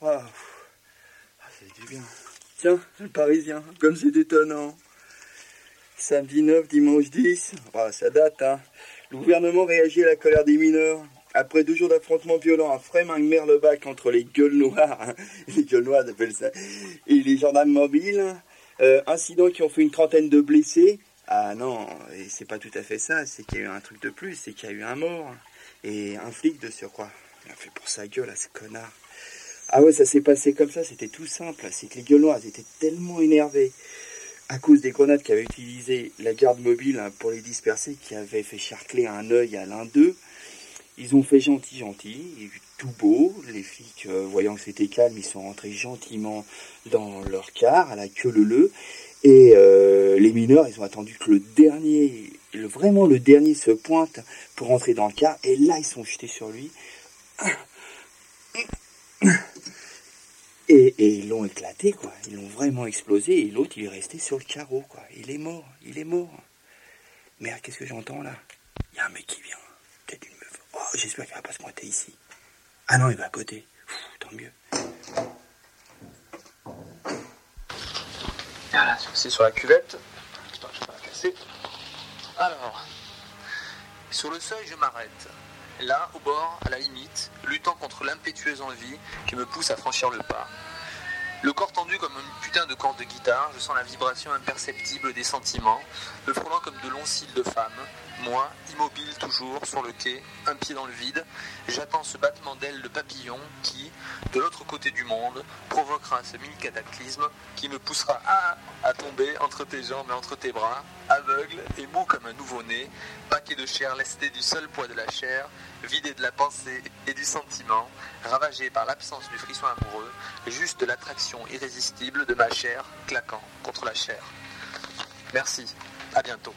Ah, c'est bien. Tiens, le Parisien, comme c'est étonnant. Samedi 9, dimanche 10, ah, ça date, hein. Le gouvernement réagit à la colère des mineurs. Après deux jours d'affrontements violents à Frémingue-Merlebac entre les gueules noires, [LAUGHS] les gueules noires appellent ça, et les gendarmes mobiles, Euh, incidents qui ont fait une trentaine de blessés. Ah non, et c'est pas tout à fait ça, c'est qu'il y a eu un truc de plus, c'est qu'il y a eu un mort. Et un flic de surcroît. Il a fait pour sa gueule à ce connard. Ah ouais, ça s'est passé comme ça, c'était tout simple. C'est que les gueulois étaient tellement énervés à cause des grenades qu'avait utilisé la garde mobile hein, pour les disperser, qui avait fait charcler un œil à l'un d'eux. Ils ont fait gentil, gentil, tout beau. Les flics, euh, voyant que c'était calme, ils sont rentrés gentiment dans leur car, à la queue leu Et euh, les mineurs, ils ont attendu que le dernier, vraiment le dernier se pointe pour rentrer dans le car. Et là, ils sont jetés sur lui. Et, et ils l'ont éclaté, quoi. Ils l'ont vraiment explosé. Et l'autre, il est resté sur le carreau, quoi. Il est mort, il est mort. Merde, qu'est-ce que j'entends là? Il y a un mec qui vient. Peut-être une meuf. Oh, j'espère qu'il va pas se pointer ici. Ah non, il va à côté. Tant mieux. Voilà, c'est sur la cuvette. J'espère que je vais pas la casser. Alors, sur le seuil, je m'arrête. Là, au bord, à la limite, luttant contre l'impétueuse envie qui me pousse à franchir le pas. Le corps tendu comme une putain de corde de guitare, je sens la vibration imperceptible des sentiments, me frôlant comme de longs cils de femme. Moi, immobile toujours sur le quai, un pied dans le vide, j'attends ce battement d'ailes de papillon qui, de l'autre côté du monde, provoquera ce mini cataclysme qui me poussera à, à tomber entre tes jambes et entre tes bras, aveugle et mou comme un nouveau-né, paquet de chair lesté du seul poids de la chair, vidé de la pensée et du sentiment, ravagé par l'absence du frisson amoureux, juste l'attraction irrésistible de ma chair claquant contre la chair. Merci, à bientôt.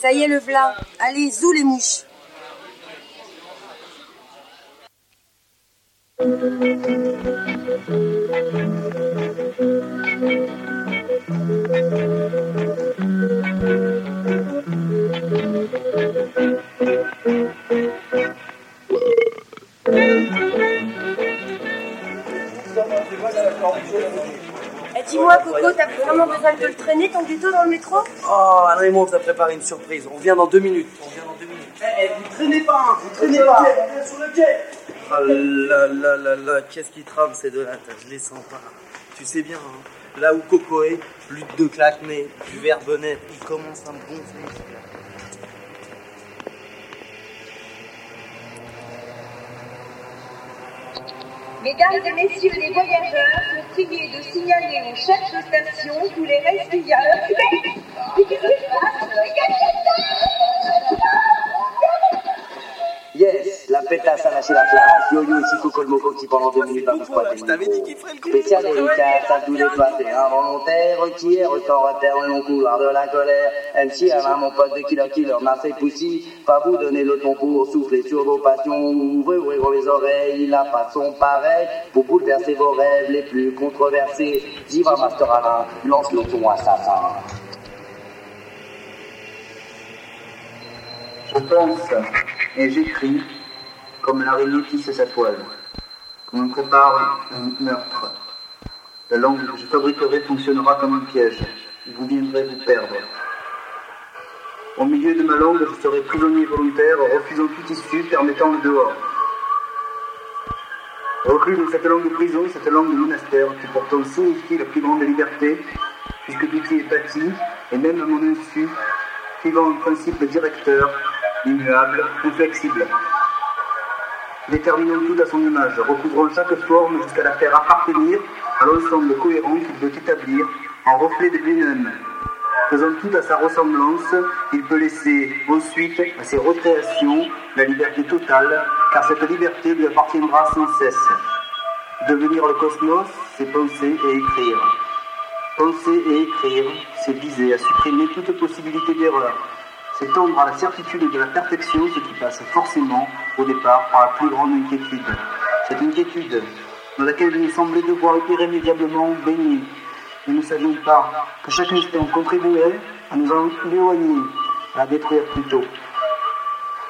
Ça y est, le v'là. Allez, zou les mouches. Eh, dis-moi, Coco, t'as vraiment besoin de le traîner, ton gâteau, dans le métro? Oh, Anne Raymond vous a préparé une surprise. On vient dans deux minutes. On vient dans deux minutes. Eh, vous traînez pas, hein, vous traînez pas. Sur le quai. Ah là là là là, qu'est-ce qui trame ces deux-là? Je les sens pas. Tu sais bien, hein, là où Coco est, lutte de claque, mais du verbe net, il commence à me gonfler. Mesdames et messieurs les voyageurs, sont priés de signaler au chef de station tous les respirateurs. Mais qu'est-ce qui se passe? Yes, la pétasse a lâché la place. Yo-yo ici, Coco le Moco qui pendant deux minutes va vous squatter le micro. Spécial dédicace à tous les toités involontaires qui est retardataire le long couloir de la colère. MC Alain, mon pote de Killer Killer, Marseille Poussy, pas vous donner le ton pour souffler sur vos passions. Ouvrez, ouvrez les oreilles, il a pas son pareil pour bouleverser vos rêves les plus controversés. Diva Master Alain, lance le ton assassin. Je pense et j'écris comme l'araignée tisse sa toile, comme on prépare un meurtre. La langue que je fabriquerai fonctionnera comme un piège. Vous viendrez vous perdre. Au milieu de ma langue, je serai prisonnier volontaire, refusant toute issue permettant le dehors. Reclus dans cette langue de prison, cette langue de monastère, qui pourtant signifie la plus grande liberté, puisque tout y est bâti, et même à mon insu, suivant un principe directeur, immuable, inflexible. Déterminons tout à son image, recouvrons chaque forme jusqu'à la faire appartenir à l'ensemble cohérent qu'il veut établir en reflet de lui-même. Faisant tout à sa ressemblance, il peut laisser ensuite à ses recréations la liberté totale, car cette liberté lui appartiendra sans cesse. Devenir le cosmos, c'est penser et écrire. Penser et écrire, c'est viser à supprimer toute possibilité d'erreur. C'est tendre à la certitude de la perfection, ce qui passe forcément, au départ, par la plus grande inquiétude. Cette inquiétude, dans laquelle il nous semblait devoir irrémédiablement baigner. Nous ne savions pas que chaque instant contribuerait à nous en éloigner, à la détruire plutôt.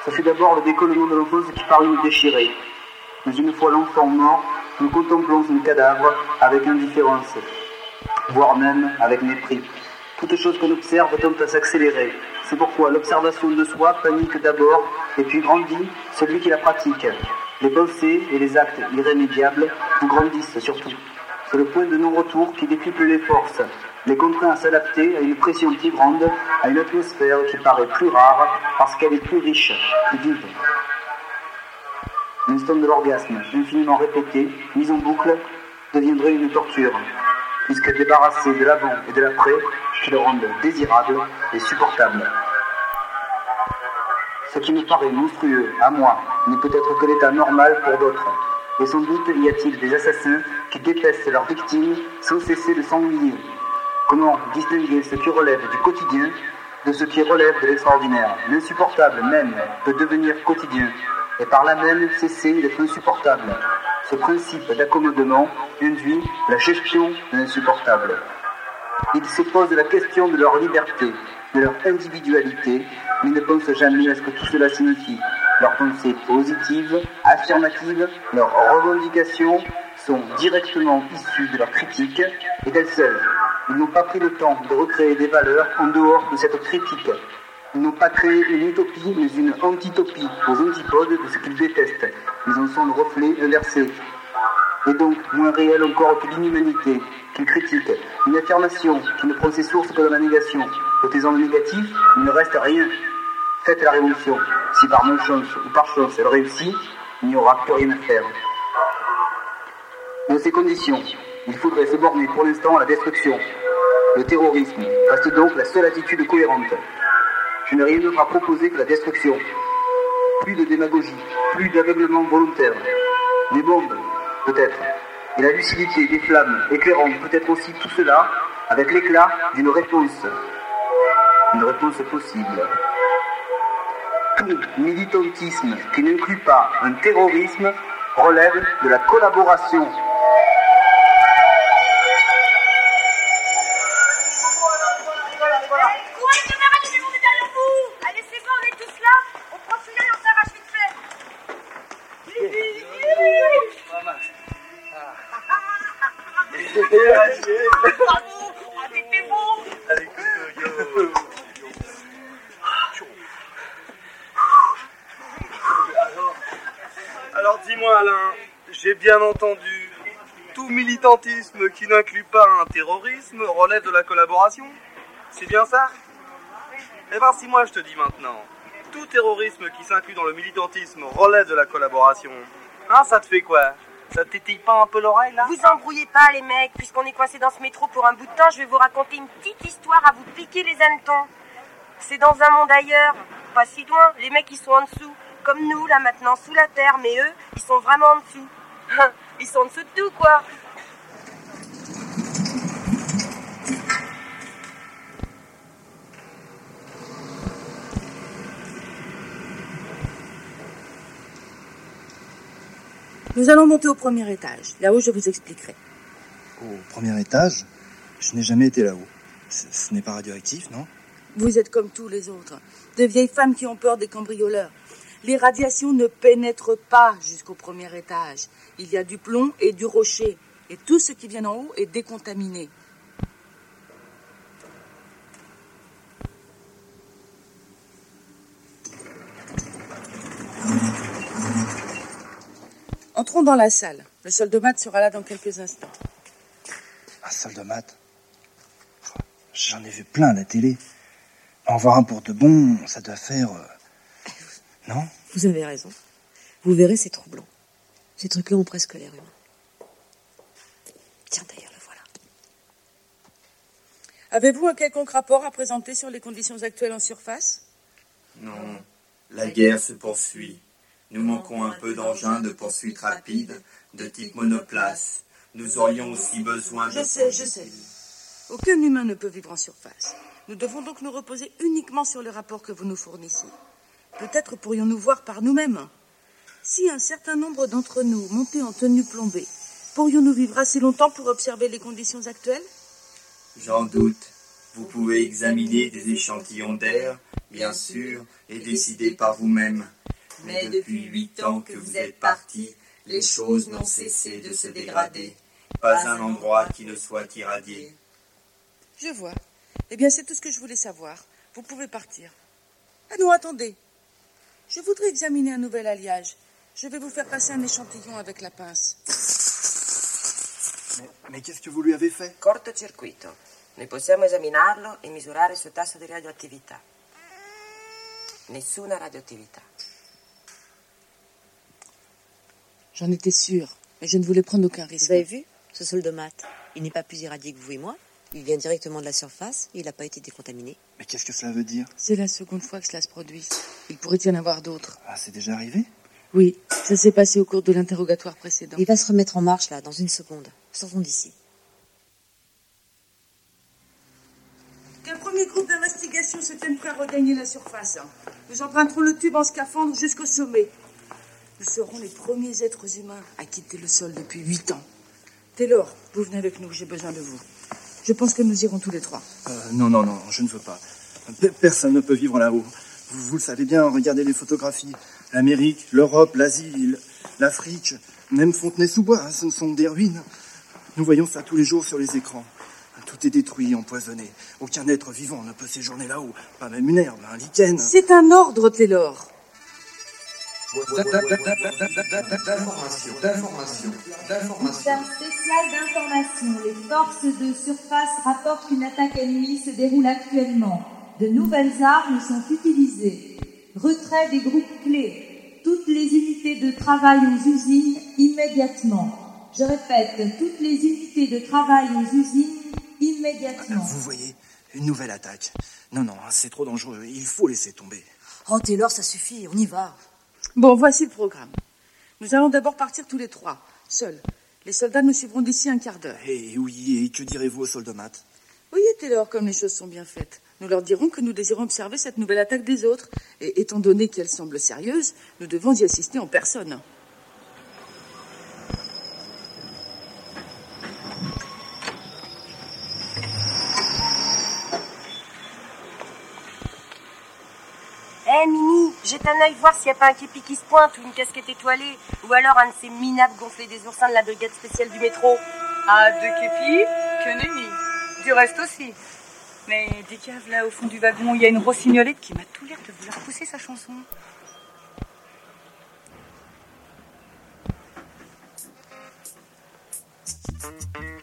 Ce fut d'abord le décollement de l'enfance qui parut nous déchirer. Mais une fois l'enfant mort, nous contemplons son cadavre avec indifférence, voire même avec mépris. Toute chose qu'on observe tend à s'accélérer. C'est pourquoi l'observation de soi panique d'abord, et puis grandit celui qui la pratique. Les pensées et les actes irrémédiables vous grandissent surtout. C'est le point de non-retour qui décuple les forces, les contraint à s'adapter à une pression plus grande, à une atmosphère qui paraît plus rare parce qu'elle est plus riche, plus vive. L'instant de l'orgasme, infiniment répété, mis en boucle, deviendrait une torture, puisque débarrassé de l'avant et de l'après, qui le rendent désirable et supportable. Ce qui me paraît monstrueux à moi n'est peut-être que l'état normal pour d'autres. Et sans doute y a-t-il des assassins qui dépestent leurs victimes sans cesser de s'ennuyer. Comment distinguer ce qui relève du quotidien de ce qui relève de l'extraordinaire? L'insupportable même peut devenir quotidien et par là même cesser d'être insupportable. Ce principe d'accommodement induit la gestion de l'insupportable. Ils se posent la question de leur liberté, de leur individualité, mais ne pensent jamais à ce que tout cela signifie. Leurs pensées positives, affirmatives, leurs revendications sont directement issues de leur critique et d'elles seules. Ils n'ont pas pris le temps de recréer des valeurs en dehors de cette critique. N'ont pas créé une utopie, mais une antitopie aux antipodes de ce qu'ils détestent. Ils en sont le reflet inversé. Et donc moins réel encore que l'inhumanité qu'ils critiquent. Une affirmation qui ne prend ses sources que dans la négation. Côté-en le négatif, il ne reste rien. Faites la révolution. Si par malchance ou par chance elle réussit, il n'y aura plus rien à faire. Dans ces conditions, il faudrait se borner pour l'instant à la destruction. Le terrorisme reste donc la seule attitude cohérente. Je n'ai rien d'autre à proposer que la destruction. Plus de démagogie, plus d'aveuglement volontaire. Des bombes, peut-être. Et la lucidité des flammes éclairant peut-être aussi tout cela avec l'éclat d'une réponse. Une réponse possible. Tout militantisme qui n'inclut pas un terrorisme relève de la collaboration bien entendu, tout militantisme qui n'inclut pas un terrorisme relève de la collaboration C'est bien ça? Eh ben si moi je te dis maintenant, tout terrorisme qui s'inclut dans le militantisme relève de la collaboration, hein ça te fait quoi? Ça te tétille pas un peu l'oreille là? Vous embrouillez pas, les mecs. Puisqu'on est coincé dans ce métro pour un bout de temps, je vais vous raconter une petite histoire à vous piquer les hannetons. C'est dans un monde ailleurs, pas si loin. Les mecs, ils sont en dessous. Comme nous, là, maintenant, sous la terre. Mais eux, ils sont vraiment en dessous. Ils sont en dessous de tout, quoi. Nous allons monter au premier étage. Là-haut, je vous expliquerai. Au premier étage Je n'ai jamais été là-haut. Ce, ce n'est pas radioactif, non? Vous êtes comme tous les autres. De vieilles femmes qui ont peur des cambrioleurs. Les radiations ne pénètrent pas jusqu'au premier étage. Il y a du plomb et du rocher. Et tout ce qui vient en haut est décontaminé. Entrons dans la salle. Le soldomate sera là dans quelques instants. Un soldomate J'en ai vu plein à la télé. En voir un pour de bon, ça doit faire... Non Vous avez raison. Vous verrez, c'est troublant. Ces trucs-là ont presque l'air humain. Tiens, d'ailleurs, le voilà. Avez-vous un quelconque rapport à présenter sur les conditions actuelles en surface? Non, la guerre se poursuit. Nous manquons un peu d'engins de poursuite rapide, de type monoplace. Nous aurions aussi besoin de... Je sais, je sais. Aucun humain ne peut vivre en surface. Nous devons donc nous reposer uniquement sur le rapport que vous nous fournissez. Peut-être pourrions-nous voir par nous-mêmes. Si un certain nombre d'entre nous montaient en tenue plombée, pourrions-nous vivre assez longtemps pour observer les conditions actuelles? J'en doute. Vous pouvez examiner des échantillons d'air, bien sûr, et décider par vous-même. Mais depuis huit ans que vous êtes parti, les choses n'ont cessé de se dégrader. Pas un endroit qui ne soit irradié. Je vois. Eh bien, c'est tout ce que je voulais savoir. Vous pouvez partir. Ah non, attendez. Je voudrais examiner un nouvel alliage. Je vais vous faire passer un échantillon avec la pince. Mais, mais qu'est-ce que vous lui avez fait? Cortocircuito. Noi possiamo esaminarlo e misurare il suo tasso di radioattività. Nessuna radioattività. J'en étais sûre, mais je ne voulais prendre aucun risque. Vous avez vu? Ce soldomate, il n'est pas plus irradié que vous et moi. Il vient directement de la surface et il n'a pas été décontaminé. Mais qu'est-ce que cela veut dire? C'est la seconde fois que cela se produit. Il pourrait y en avoir d'autres. Ah, c'est déjà arrivé? Oui, ça s'est passé au cours de l'interrogatoire précédent. Il va se remettre en marche là, dans une seconde. Sortons d'ici. Qu'un premier groupe d'investigation se tienne prêt à regagner la surface. Nous emprunterons le tube en scaphandre jusqu'au sommet. Nous serons les premiers êtres humains à quitter le sol depuis huit ans. Taylor, vous venez avec nous, j'ai besoin de vous. Je pense que nous irons tous les trois. Euh, Non, non, non, je ne veux pas. Pe- Personne ne peut vivre là-haut. Vous, vous le savez bien, regardez les photographies. L'Amérique, l'Europe, l'Asie, l'Afrique, même Fontenay-sous-Bois, hein, ce ne sont des ruines. Nous voyons ça tous les jours sur les écrans. Tout est détruit, empoisonné. Aucun être vivant ne peut séjourner là-haut. Pas même une herbe, un lichen. C'est un ordre, Taylor. D'information, d'information, d'information. Bulletin spécial d'information. Les forces de surface rapportent qu'une attaque ennemie se déroule actuellement. De nouvelles armes sont utilisées. Retrait des groupes clés. Toutes les unités de travail aux usines immédiatement. Je répète, toutes les unités de travail aux usines immédiatement. Vous voyez, une nouvelle attaque. Non, non, c'est trop dangereux. Il faut laisser tomber. Oh, Taylor, ça suffit, on y va. Bon, voici le programme. Nous allons d'abord partir tous les trois, seuls. Les soldats nous suivront d'ici un quart d'heure. Et oui, et que direz-vous aux soldomates Voyez, Taylor, comme les choses sont bien faites. Nous leur dirons que nous désirons observer cette nouvelle attaque des autres. Et étant donné qu'elle semble sérieuse, nous devons y assister en personne. Eh Mimi, jette un œil voir s'il n'y a pas un képi qui se pointe ou une casquette étoilée, ou alors un de ces minables gonflés des oursins de la brigade spéciale du métro. Ah, de képi, que nenni. Du reste aussi. Mais des caves là au fond du wagon, il y a une rossignolette qui m'a tout l'air de vouloir pousser sa chanson.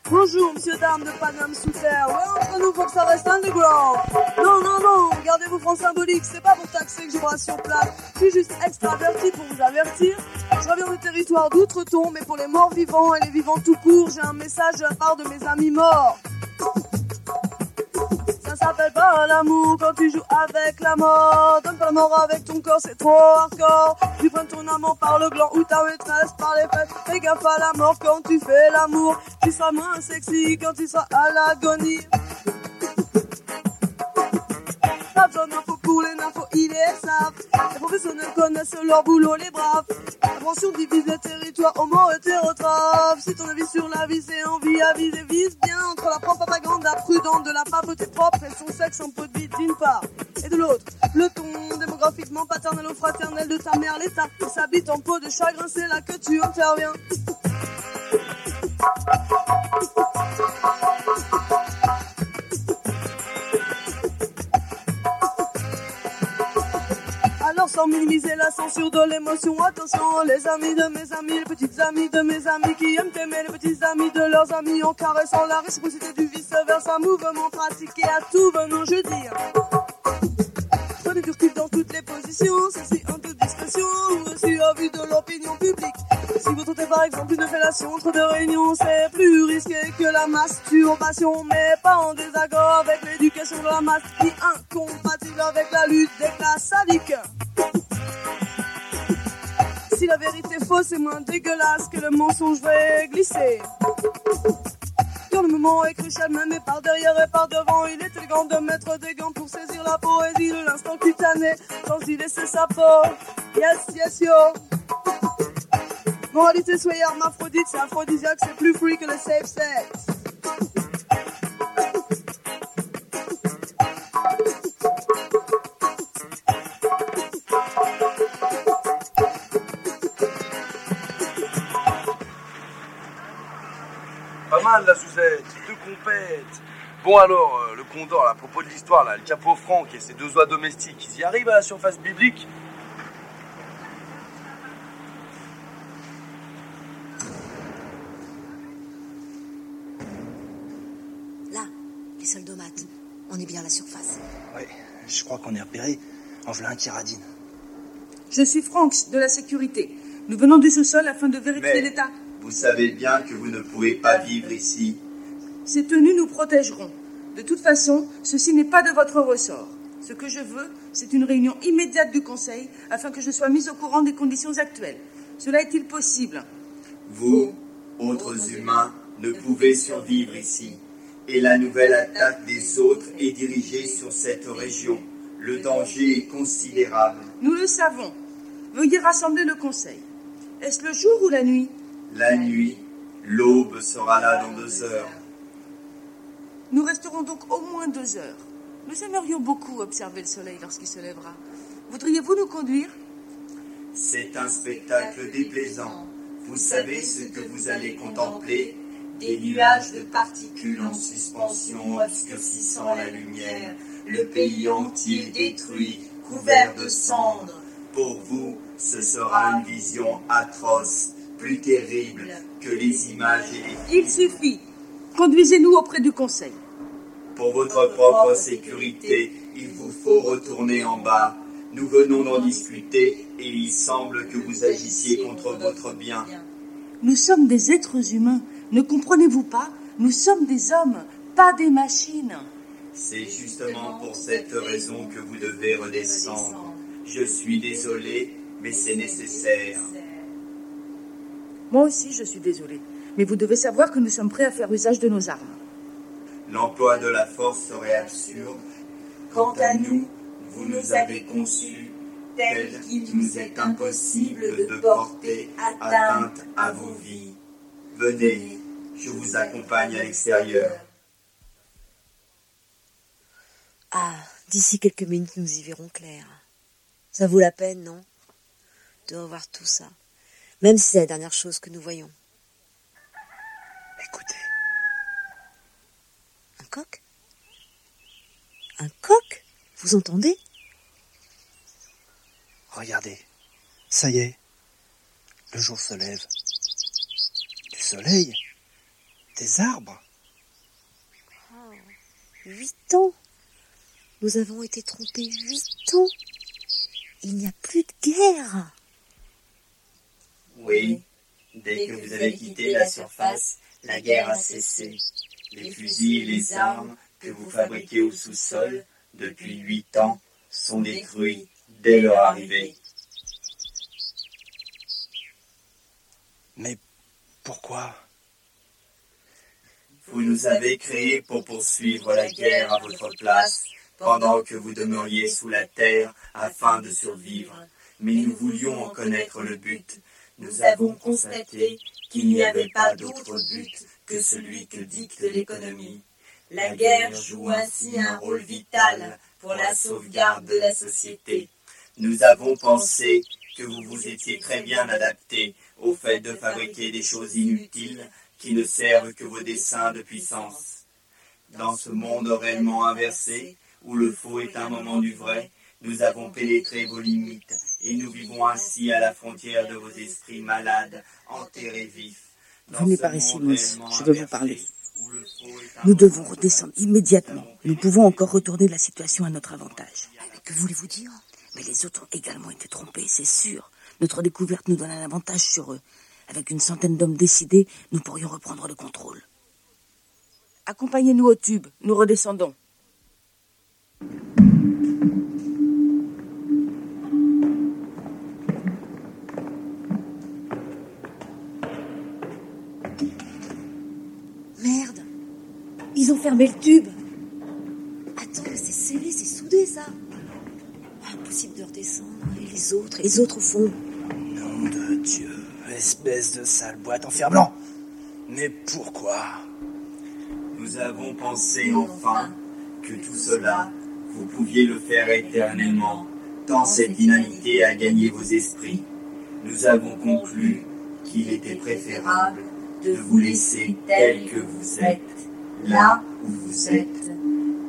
Bonjour, monsieur, dame de Paname sous terre. Ouais, entre nous, faut que ça reste underground. Non, non, non, gardez vos francs symboliques. C'est pas pour taxer que je vous rasse sur place. Je suis juste extraverti pour vous avertir. Je reviens du territoire d'outre-tombe, mais pour les morts vivants et les vivants tout court, j'ai un message de la part de mes amis morts. Ça s'appelle pas l'amour quand tu joues avec la mort. Donne pas mort avec ton corps, c'est trop hardcore. Tu prends ton amant par le gland ou ta maîtresse par les fesses. Fais gaffe à la mort quand tu fais l'amour. Tu seras moins sexy quand tu seras à l'agonie. Pas besoin d'infos pour les infos, ils les professionnels connaissent leur boulot, les braves. Attention, divise les territoires homo hétérotrophes. Si ton avis sur la vie, c'est envie à viser, vise bien entre la propagande prudente de la papeté propre et son sexe en pot de vie d'une part. Et de l'autre, le ton démographiquement paternel ou fraternel de ta mère, l'état qui s'habite en peau de chagrin, c'est là que tu interviens. Sans minimiser la censure de l'émotion, attention les amis de mes amis, les petites amies de mes amis qui aiment aimer les petits amis de leurs amis en caressant la réciprocité du vice versa, mouvement pratiqué à tout venant jeudi. Prenez du recul dans toutes les positions, ceci en toute discrétion, aussi à vue de l'opinion publique. Si vous tentez par exemple une fellation entre deux réunions, c'est plus risqué que la masturbation, mais pas en désaccord avec l'éducation de la masse, ni incompatible avec la lutte des classes sadiques. Si la vérité fausse est moins dégueulasse que le mensonge vrai glissé. Quand le moment est crucial, même par derrière et par devant, il est élégant de mettre des gants pour saisir la poésie de l'instant cutané, sans y laisser sa peau. Yes, yes, yo. Moralité, soyez hermaphrodite, c'est aphrodisiaque, c'est plus free que le safe sex. pas mal la Zouzette, deux compètes. Bon alors, euh, le Condor, à propos de l'histoire, là, le capot franc et ses deux oies domestiques, ils y arrivent à la surface biblique? Là, les soldomates, on est bien à la surface. Oui, je crois qu'on est repéré. En un qui. Je suis Franks, de la sécurité. Nous venons du sous-sol afin de vérifier l'état. Vous savez bien que vous ne pouvez pas vivre ici. Ces tenues nous protégeront. De toute façon, ceci n'est pas de votre ressort. Ce que je veux, c'est une réunion immédiate du Conseil afin que je sois mise au courant des conditions actuelles. Cela est-il possible? Vous, autres humains, ne pouvez survivre ici. Et la nouvelle attaque des autres est dirigée sur cette région. Le danger est considérable. Nous le savons. Veuillez rassembler le Conseil. Est-ce le jour ou la nuit? La nuit, l'aube sera là dans deux heures. Nous resterons donc au moins deux heures. Nous aimerions beaucoup observer le soleil lorsqu'il se lèvera. Voudriez-vous nous conduire? C'est un spectacle déplaisant. Vous savez ce que vous allez contempler Des nuages de particules en suspension obscurcissant la lumière. Le pays entier détruit, couvert de cendres. Pour vous, ce sera une vision atroce, plus terrible que les images et les Il suffit. Conduisez-nous auprès du Conseil. Pour votre propre sécurité, il vous faut retourner en bas. Nous venons d'en discuter et il semble que vous agissiez contre votre bien. Nous sommes des êtres humains. Ne comprenez-vous pas? Nous sommes des hommes, pas des machines. C'est justement pour cette raison que vous devez redescendre. Je suis désolé, mais c'est nécessaire. Moi aussi, je suis désolée. Mais vous devez savoir que nous sommes prêts à faire usage de nos armes. L'emploi de la force serait absurde. Quant à nous, vous nous avez conçus tels qu'il nous est impossible de porter atteinte à vos vies. Venez, je vous accompagne à l'extérieur. Ah, d'ici quelques minutes, nous y verrons clair. Ça vaut la peine, non? De revoir tout ça. Même si c'est la dernière chose que nous voyons. Écoutez. Un coq? Un coq? Vous entendez? Regardez. Ça y est. Le jour se lève. Du soleil. Des arbres. Huit ans Nous avons été trompés huit ans Il n'y a plus de guerre Oui, dès que vous avez quitté la surface, la guerre a cessé. Les fusils et les armes que vous fabriquez au sous-sol depuis huit ans sont détruits dès leur arrivée. Mais pourquoi? Vous nous avez créés pour poursuivre la guerre à votre place, pendant que vous demeuriez sous la terre afin de survivre. Mais nous voulions en connaître le but. Nous avons constaté qu'il n'y avait pas d'autre but que celui que dicte l'économie. La guerre joue ainsi un rôle vital pour la sauvegarde de la société. Nous avons pensé que vous vous étiez très bien adapté au fait de fabriquer des choses inutiles qui ne servent que vos desseins de puissance. Dans ce monde réellement inversé, où le faux est un moment du vrai, nous avons pénétré vos limites et nous vivons ainsi à la frontière de vos esprits malades, enterrés vifs. Venez par ici, réellement Je veux vous parler. Nous devons redescendre immédiatement. Nous pouvons encore retourner la situation à notre avantage. Mais que voulez-vous dire? Mais les autres ont également été trompés, c'est sûr. Notre découverte nous donne un avantage sur eux. Avec une centaine d'hommes décidés, nous pourrions reprendre le contrôle. Accompagnez-nous au tube, nous redescendons. Ils ont fermé le tube Attends, mais c'est scellé, c'est soudé ça Impossible de redescendre. Et les autres, et les autres au fond Nom de Dieu. Espèce de sale boîte en fer blanc. Mais pourquoi Nous avons pensé enfin que tout cela, vous pouviez le faire éternellement, tant cette inanité a gagné vos esprits. Nous avons conclu qu'il était préférable de vous laisser tel que vous êtes, là où vous êtes.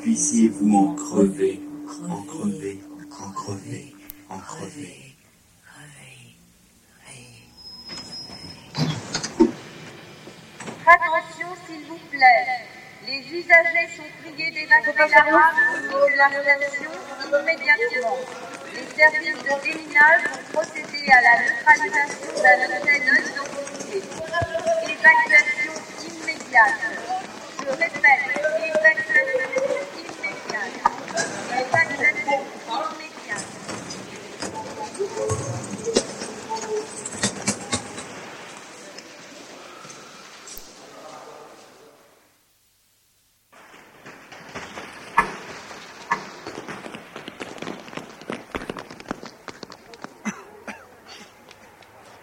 Puissiez-vous en crever, en crever, en crever, en crever. Attention, s'il vous plaît. Les usagers sont priés d'évacuer la rame de la station Immédiatement, les services de déminage vont procéder à la neutralisation d'un objet non identifié. Évacuation immédiate.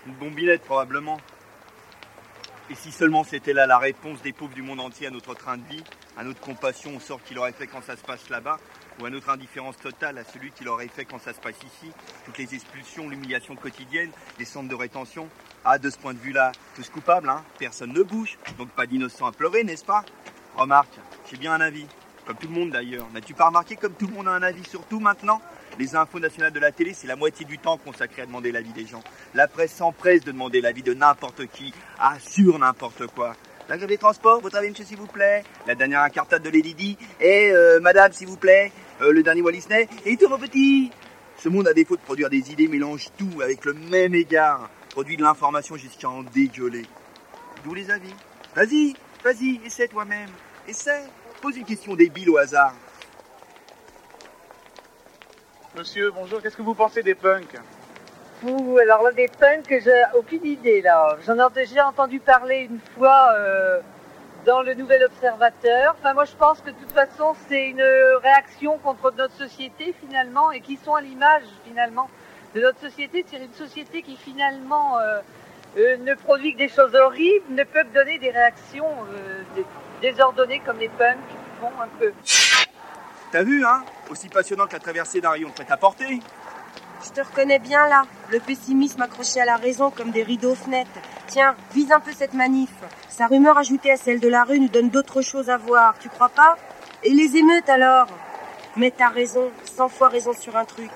Une bombinette probablement. Et si seulement c'était là la réponse des pauvres du monde entier à notre train de vie, à notre compassion au sort qu'il aurait fait quand ça se passe là-bas, ou à notre indifférence totale à celui qu'il aurait fait quand ça se passe ici, toutes les expulsions, l'humiliation quotidienne, les centres de rétention. Ah, de ce point de vue-là, tous coupables, hein Personne ne bouge, donc pas d'innocents à pleurer, n'est-ce pas? Remarque, j'ai bien un avis, comme tout le monde d'ailleurs. N'as-tu pas remarqué comme tout le monde a un avis sur tout maintenant? Les infos nationales de la télé, c'est la moitié du temps consacré à demander l'avis des gens. La presse s'empresse de demander l'avis de n'importe qui, assure n'importe quoi. La grève des transports, votre avis, monsieur, s'il vous plaît? La dernière incartade de Lady Di Et euh, madame, s'il vous plaît Euh, Le dernier Walt Disney Et tout, mon petit? Ce monde, à défaut de produire des idées, mélange tout avec le même égard. Produit de l'information jusqu'à en dégueuler. D'où les avis. Vas-y, vas-y, essaie toi-même. Essaie. Pose une question débile au hasard. Monsieur, bonjour, qu'est-ce que vous pensez des punks? Ouh, alors là, des punks, j'ai aucune idée là. J'en ai déjà entendu parler une fois euh, dans le Nouvel Observateur. Enfin, moi, je pense que de toute façon, c'est une réaction contre notre société finalement et qui sont à l'image finalement de notre société. C'est une société qui finalement euh, euh, ne produit que des choses horribles, ne peut que donner des réactions dé- désordonnées comme les punks font un peu. T'as vu, hein? Aussi passionnant que la traversée d'un rayon prêt à porter. Je te reconnais bien là, le pessimisme accroché à la raison comme des rideaux aux fenêtres. Tiens, vise un peu cette manif. Sa rumeur ajoutée à celle de la rue nous donne d'autres choses à voir, tu crois pas? Et les émeutes alors? Mais t'as raison, cent fois raison sur un truc.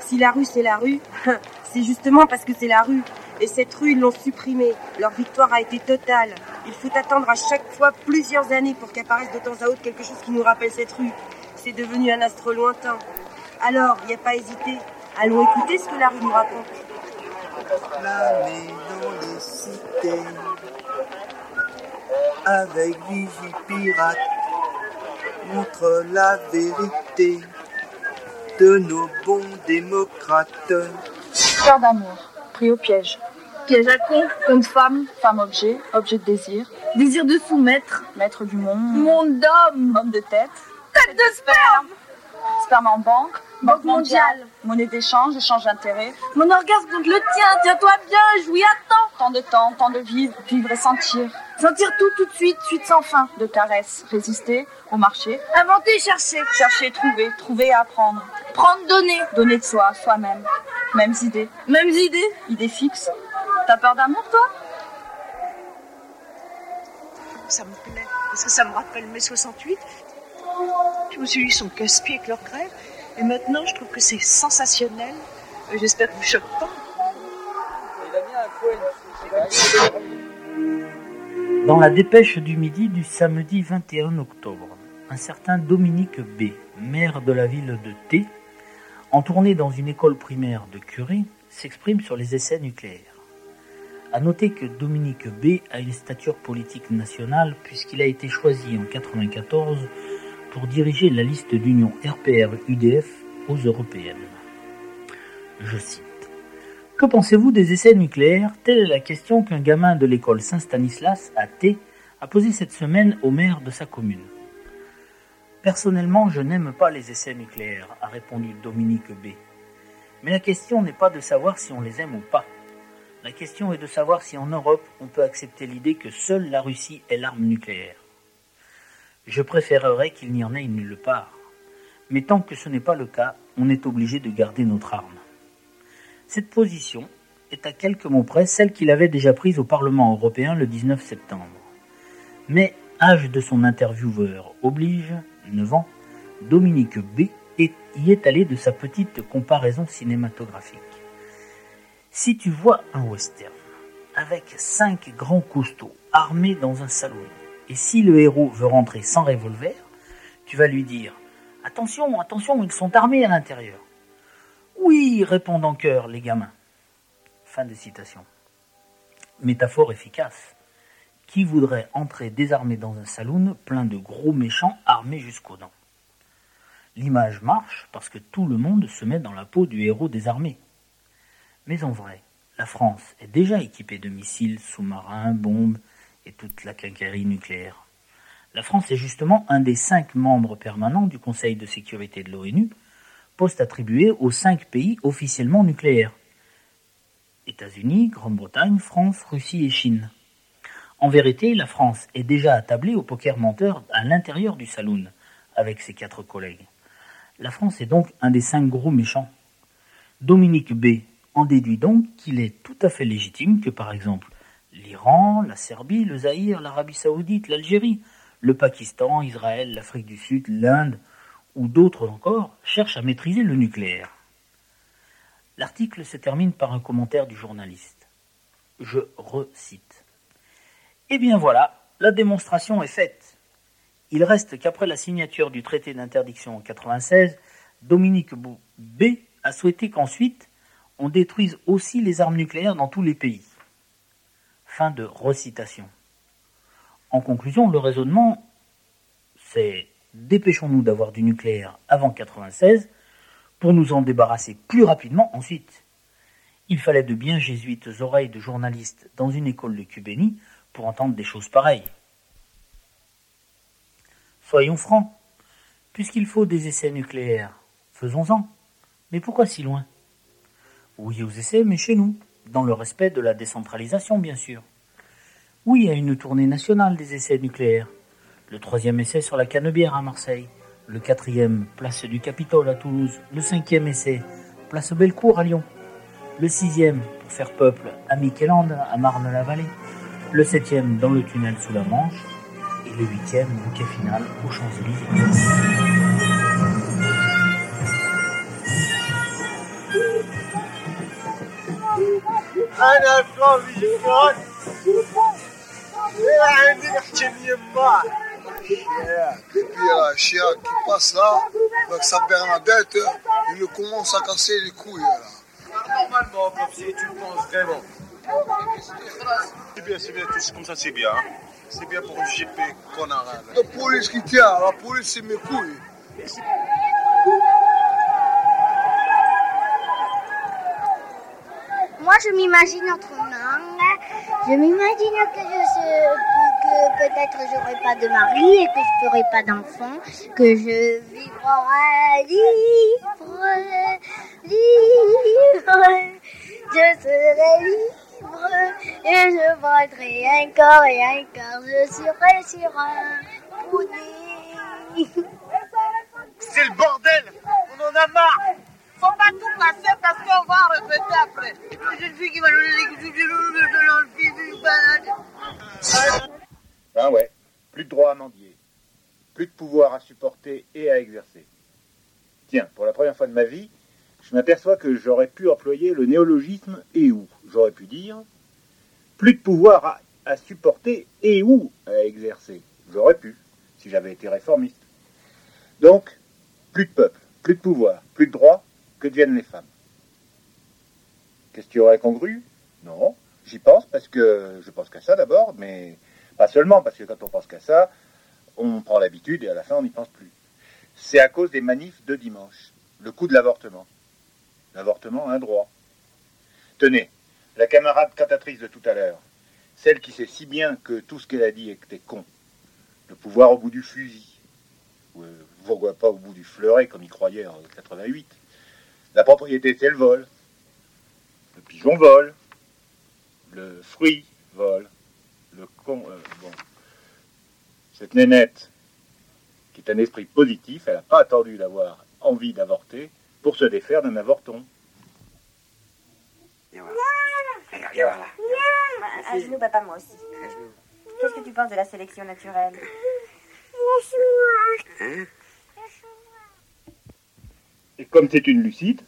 Si la rue c'est la rue, [LAUGHS] c'est justement parce que c'est la rue. Et cette rue, ils l'ont supprimée. Leur victoire a été totale. Il faut attendre à chaque fois plusieurs années pour qu'apparaisse de temps à autre quelque chose qui nous rappelle cette rue. C'est devenu un astre lointain. Alors, n'y a pas hésité. Allons écouter ce que la rue nous raconte. Planer dans les cités avec vigie pirate montre la vérité de nos bons démocrates. Peur d'amour, pris au piège. Piège à con, comme femme, femme objet, objet de désir. Désir de soumettre, maître du monde. Monde d'homme, homme de tête. Tête de sperme Sperme en banque, banque mondiale. Monnaie d'échange, échange d'intérêt. Mon orgasme contre le tien, tiens-toi bien, jouis à temps. Tant de temps, tant de vivre, vivre et sentir. Sentir tout tout de suite, suite sans fin. De caresses, résister au marché. Inventer, chercher. Chercher, trouver, trouver et apprendre. Prendre, donner. Donner de soi, soi-même. Mêmes idées. Mêmes idées Idées fixes. T'as peur d'amour, toi? Ça me plaît, parce que ça me rappelle mai 68. Je me suis dit, ils sont casse-pieds avec leur grève. Et maintenant, je trouve que c'est sensationnel. J'espère que vous choque pas. Dans la dépêche du midi du samedi 21 octobre, un certain Dominique B., maire de la ville de T, en tournée dans une école primaire de Curie, s'exprime sur les essais nucléaires. À noter que Dominique B. a une stature politique nationale puisqu'il a été choisi en 1994 pour diriger la liste d'union RPR-UDF aux européennes. Je cite. Que pensez-vous des essais nucléaires? Telle est la question qu'un gamin de l'école Saint-Stanislas à T a posée cette semaine au maire de sa commune. Personnellement, je n'aime pas les essais nucléaires, a répondu Dominique B. Mais la question n'est pas de savoir si on les aime ou pas. La question est de savoir si en Europe on peut accepter l'idée que seule la Russie ait l'arme nucléaire. Je préférerais qu'il n'y en ait nulle part. Mais tant que ce n'est pas le cas, on est obligé de garder notre arme. Cette position est à quelques mots près celle qu'il avait déjà prise au Parlement européen le 19 septembre. Mais, âge de son intervieweur oblige, 9 ans, Dominique B. y est allé de sa petite comparaison cinématographique. Si tu vois un western avec cinq grands costauds armés dans un salon, et si le héros veut rentrer sans revolver, tu vas lui dire Attention, attention, ils sont armés à l'intérieur. Oui, répondent en chœur les gamins. Fin de citation. Métaphore efficace. Qui voudrait entrer désarmé dans un saloon plein de gros méchants armés jusqu'aux dents? L'image marche parce que tout le monde se met dans la peau du héros désarmé. Mais en vrai, la France est déjà équipée de missiles, sous-marins, bombes et toute la quincaillerie nucléaire. La France est justement un des cinq membres permanents du Conseil de sécurité de l'ONU, poste attribué aux cinq pays officiellement nucléaires. États-Unis, Grande-Bretagne, France, Russie et Chine. En vérité, la France est déjà attablée au poker menteur à l'intérieur du saloon, avec ses quatre collègues. La France est donc un des cinq gros méchants. Dominique B en déduit donc qu'il est tout à fait légitime que, par exemple, l'Iran, la Serbie, le Zaïre, l'Arabie saoudite, l'Algérie, le Pakistan, Israël, l'Afrique du Sud, l'Inde ou d'autres encore cherchent à maîtriser le nucléaire. L'article se termine par un commentaire du journaliste. Je recite. Eh bien voilà, la démonstration est faite. Il reste qu'après la signature du traité d'interdiction en 96, Dominique B a souhaité qu'ensuite on détruise aussi les armes nucléaires dans tous les pays. Fin de recitation. En conclusion, le raisonnement, c'est dépêchons-nous d'avoir du nucléaire avant 96 pour nous en débarrasser plus rapidement ensuite. Il fallait de bien jésuites oreilles de journalistes dans une école de Cubénie pour entendre des choses pareilles. Soyons francs, puisqu'il faut des essais nucléaires, faisons-en. Mais pourquoi si loin? Oui aux essais, mais chez nous, dans le respect de la décentralisation, bien sûr. Oui à une tournée nationale des essais nucléaires. Le troisième essai sur la Canebière à Marseille, le quatrième, place du Capitole à Toulouse, le cinquième essai, place Bellecour à Lyon, le sixième, pour faire peuple, à Miquelande, à Marne-la-Vallée, le septième, dans le tunnel sous la Manche, et le huitième, bouquet final, aux Champs-Élysées. انا فاضي جدا عندي نحكي يما Puis il y a un chien qui passe là, avec sa Bernadette, il nous commence à casser les couilles là. Normalement, comme si tu le penses vraiment. C'est bien, c'est bien, tout comme ça c'est bien. hein. C'est bien pour une GP connard. hein. La police qui tient, la police c'est mes couilles. Moi, je m'imagine m'imagine que je sais, que, que peut-être j'aurai pas de mari et que je ferai pas d'enfant, que je vivrai libre, libre. Je serai libre et je vendrai un corps et un corps. Je serai sur un pudding. C'est le bordel On en a marre Faut pas tout casser parce qu'on va regretter après. Une fille qui va Ben ouais, plus de droit à mendier, plus de pouvoir à supporter et à exercer. Tiens, pour la première fois de ma vie, je m'aperçois que j'aurais pu employer le néologisme et où. J'aurais pu dire plus de pouvoir à, à supporter et ou à exercer. J'aurais pu, si j'avais été réformiste. Donc, plus de peuple, plus de pouvoir, plus de droit, que deviennent les femmes? Qu'est-ce qui aurait congru Non, j'y pense parce que je pense qu'à ça d'abord, mais pas seulement, parce que quand on pense qu'à ça, on prend l'habitude et à la fin on n'y pense plus. C'est à cause des manifs de dimanche, le coup de l'avortement. L'avortement, un droit. Tenez, la camarade cantatrice de tout à l'heure, celle qui sait si bien que tout ce qu'elle a dit était con. Le pouvoir au bout du fusil. Ou, euh, pas au bout du fleuret, comme il croyait en 88. La propriété, c'est le vol. Le pigeon vole. Le fruit vole. Le con. euh, bon. Cette nénette, qui est un esprit positif, elle n'a pas attendu d'avoir envie d'avorter pour se défaire d'un avorton. Un genou, papa, moi aussi. Qu'est-ce que tu penses de la sélection naturelle? Hein? Et comme c'est une lucide,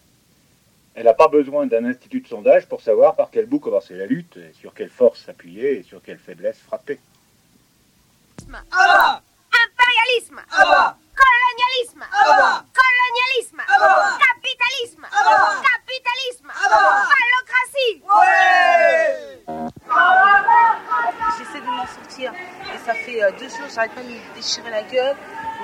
elle n'a pas besoin d'un institut de sondage pour savoir par quel bout commencer la lutte, et sur quelle force s'appuyer et sur quelle faiblesse frapper. Ah Impérialisme. Ah Colonialisme. Colonialisme. Capitalisme. Capitalisme. Phallocratie J'essaie de m'en sortir. Et ça fait euh, deux jours, j'arrête pas de me déchirer la gueule,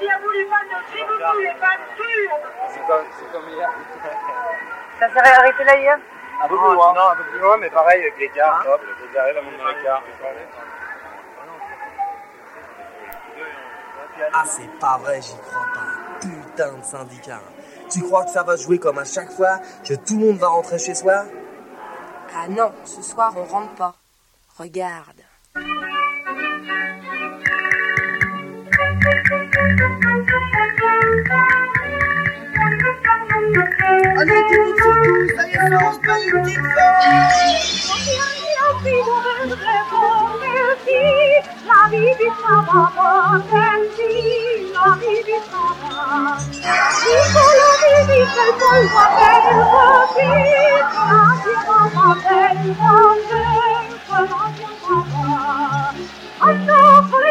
Merci à vous les fans de Djibouti, les fans purs. C'est comme, c'est comme hier. Ça s'est arrêté là hier? Un peu plus loin. Non, un peu plus loin, mais pareil avec l'écart. Hop, ils arrivent à monter dans l'écart. Ah, c'est pas vrai, j'y crois pas. Putain de syndicat. Tu crois que ça va jouer comme à chaque fois Que tout le monde va rentrer chez soi? Ah non, ce soir on rentre pas. Regarde. Allez, tout le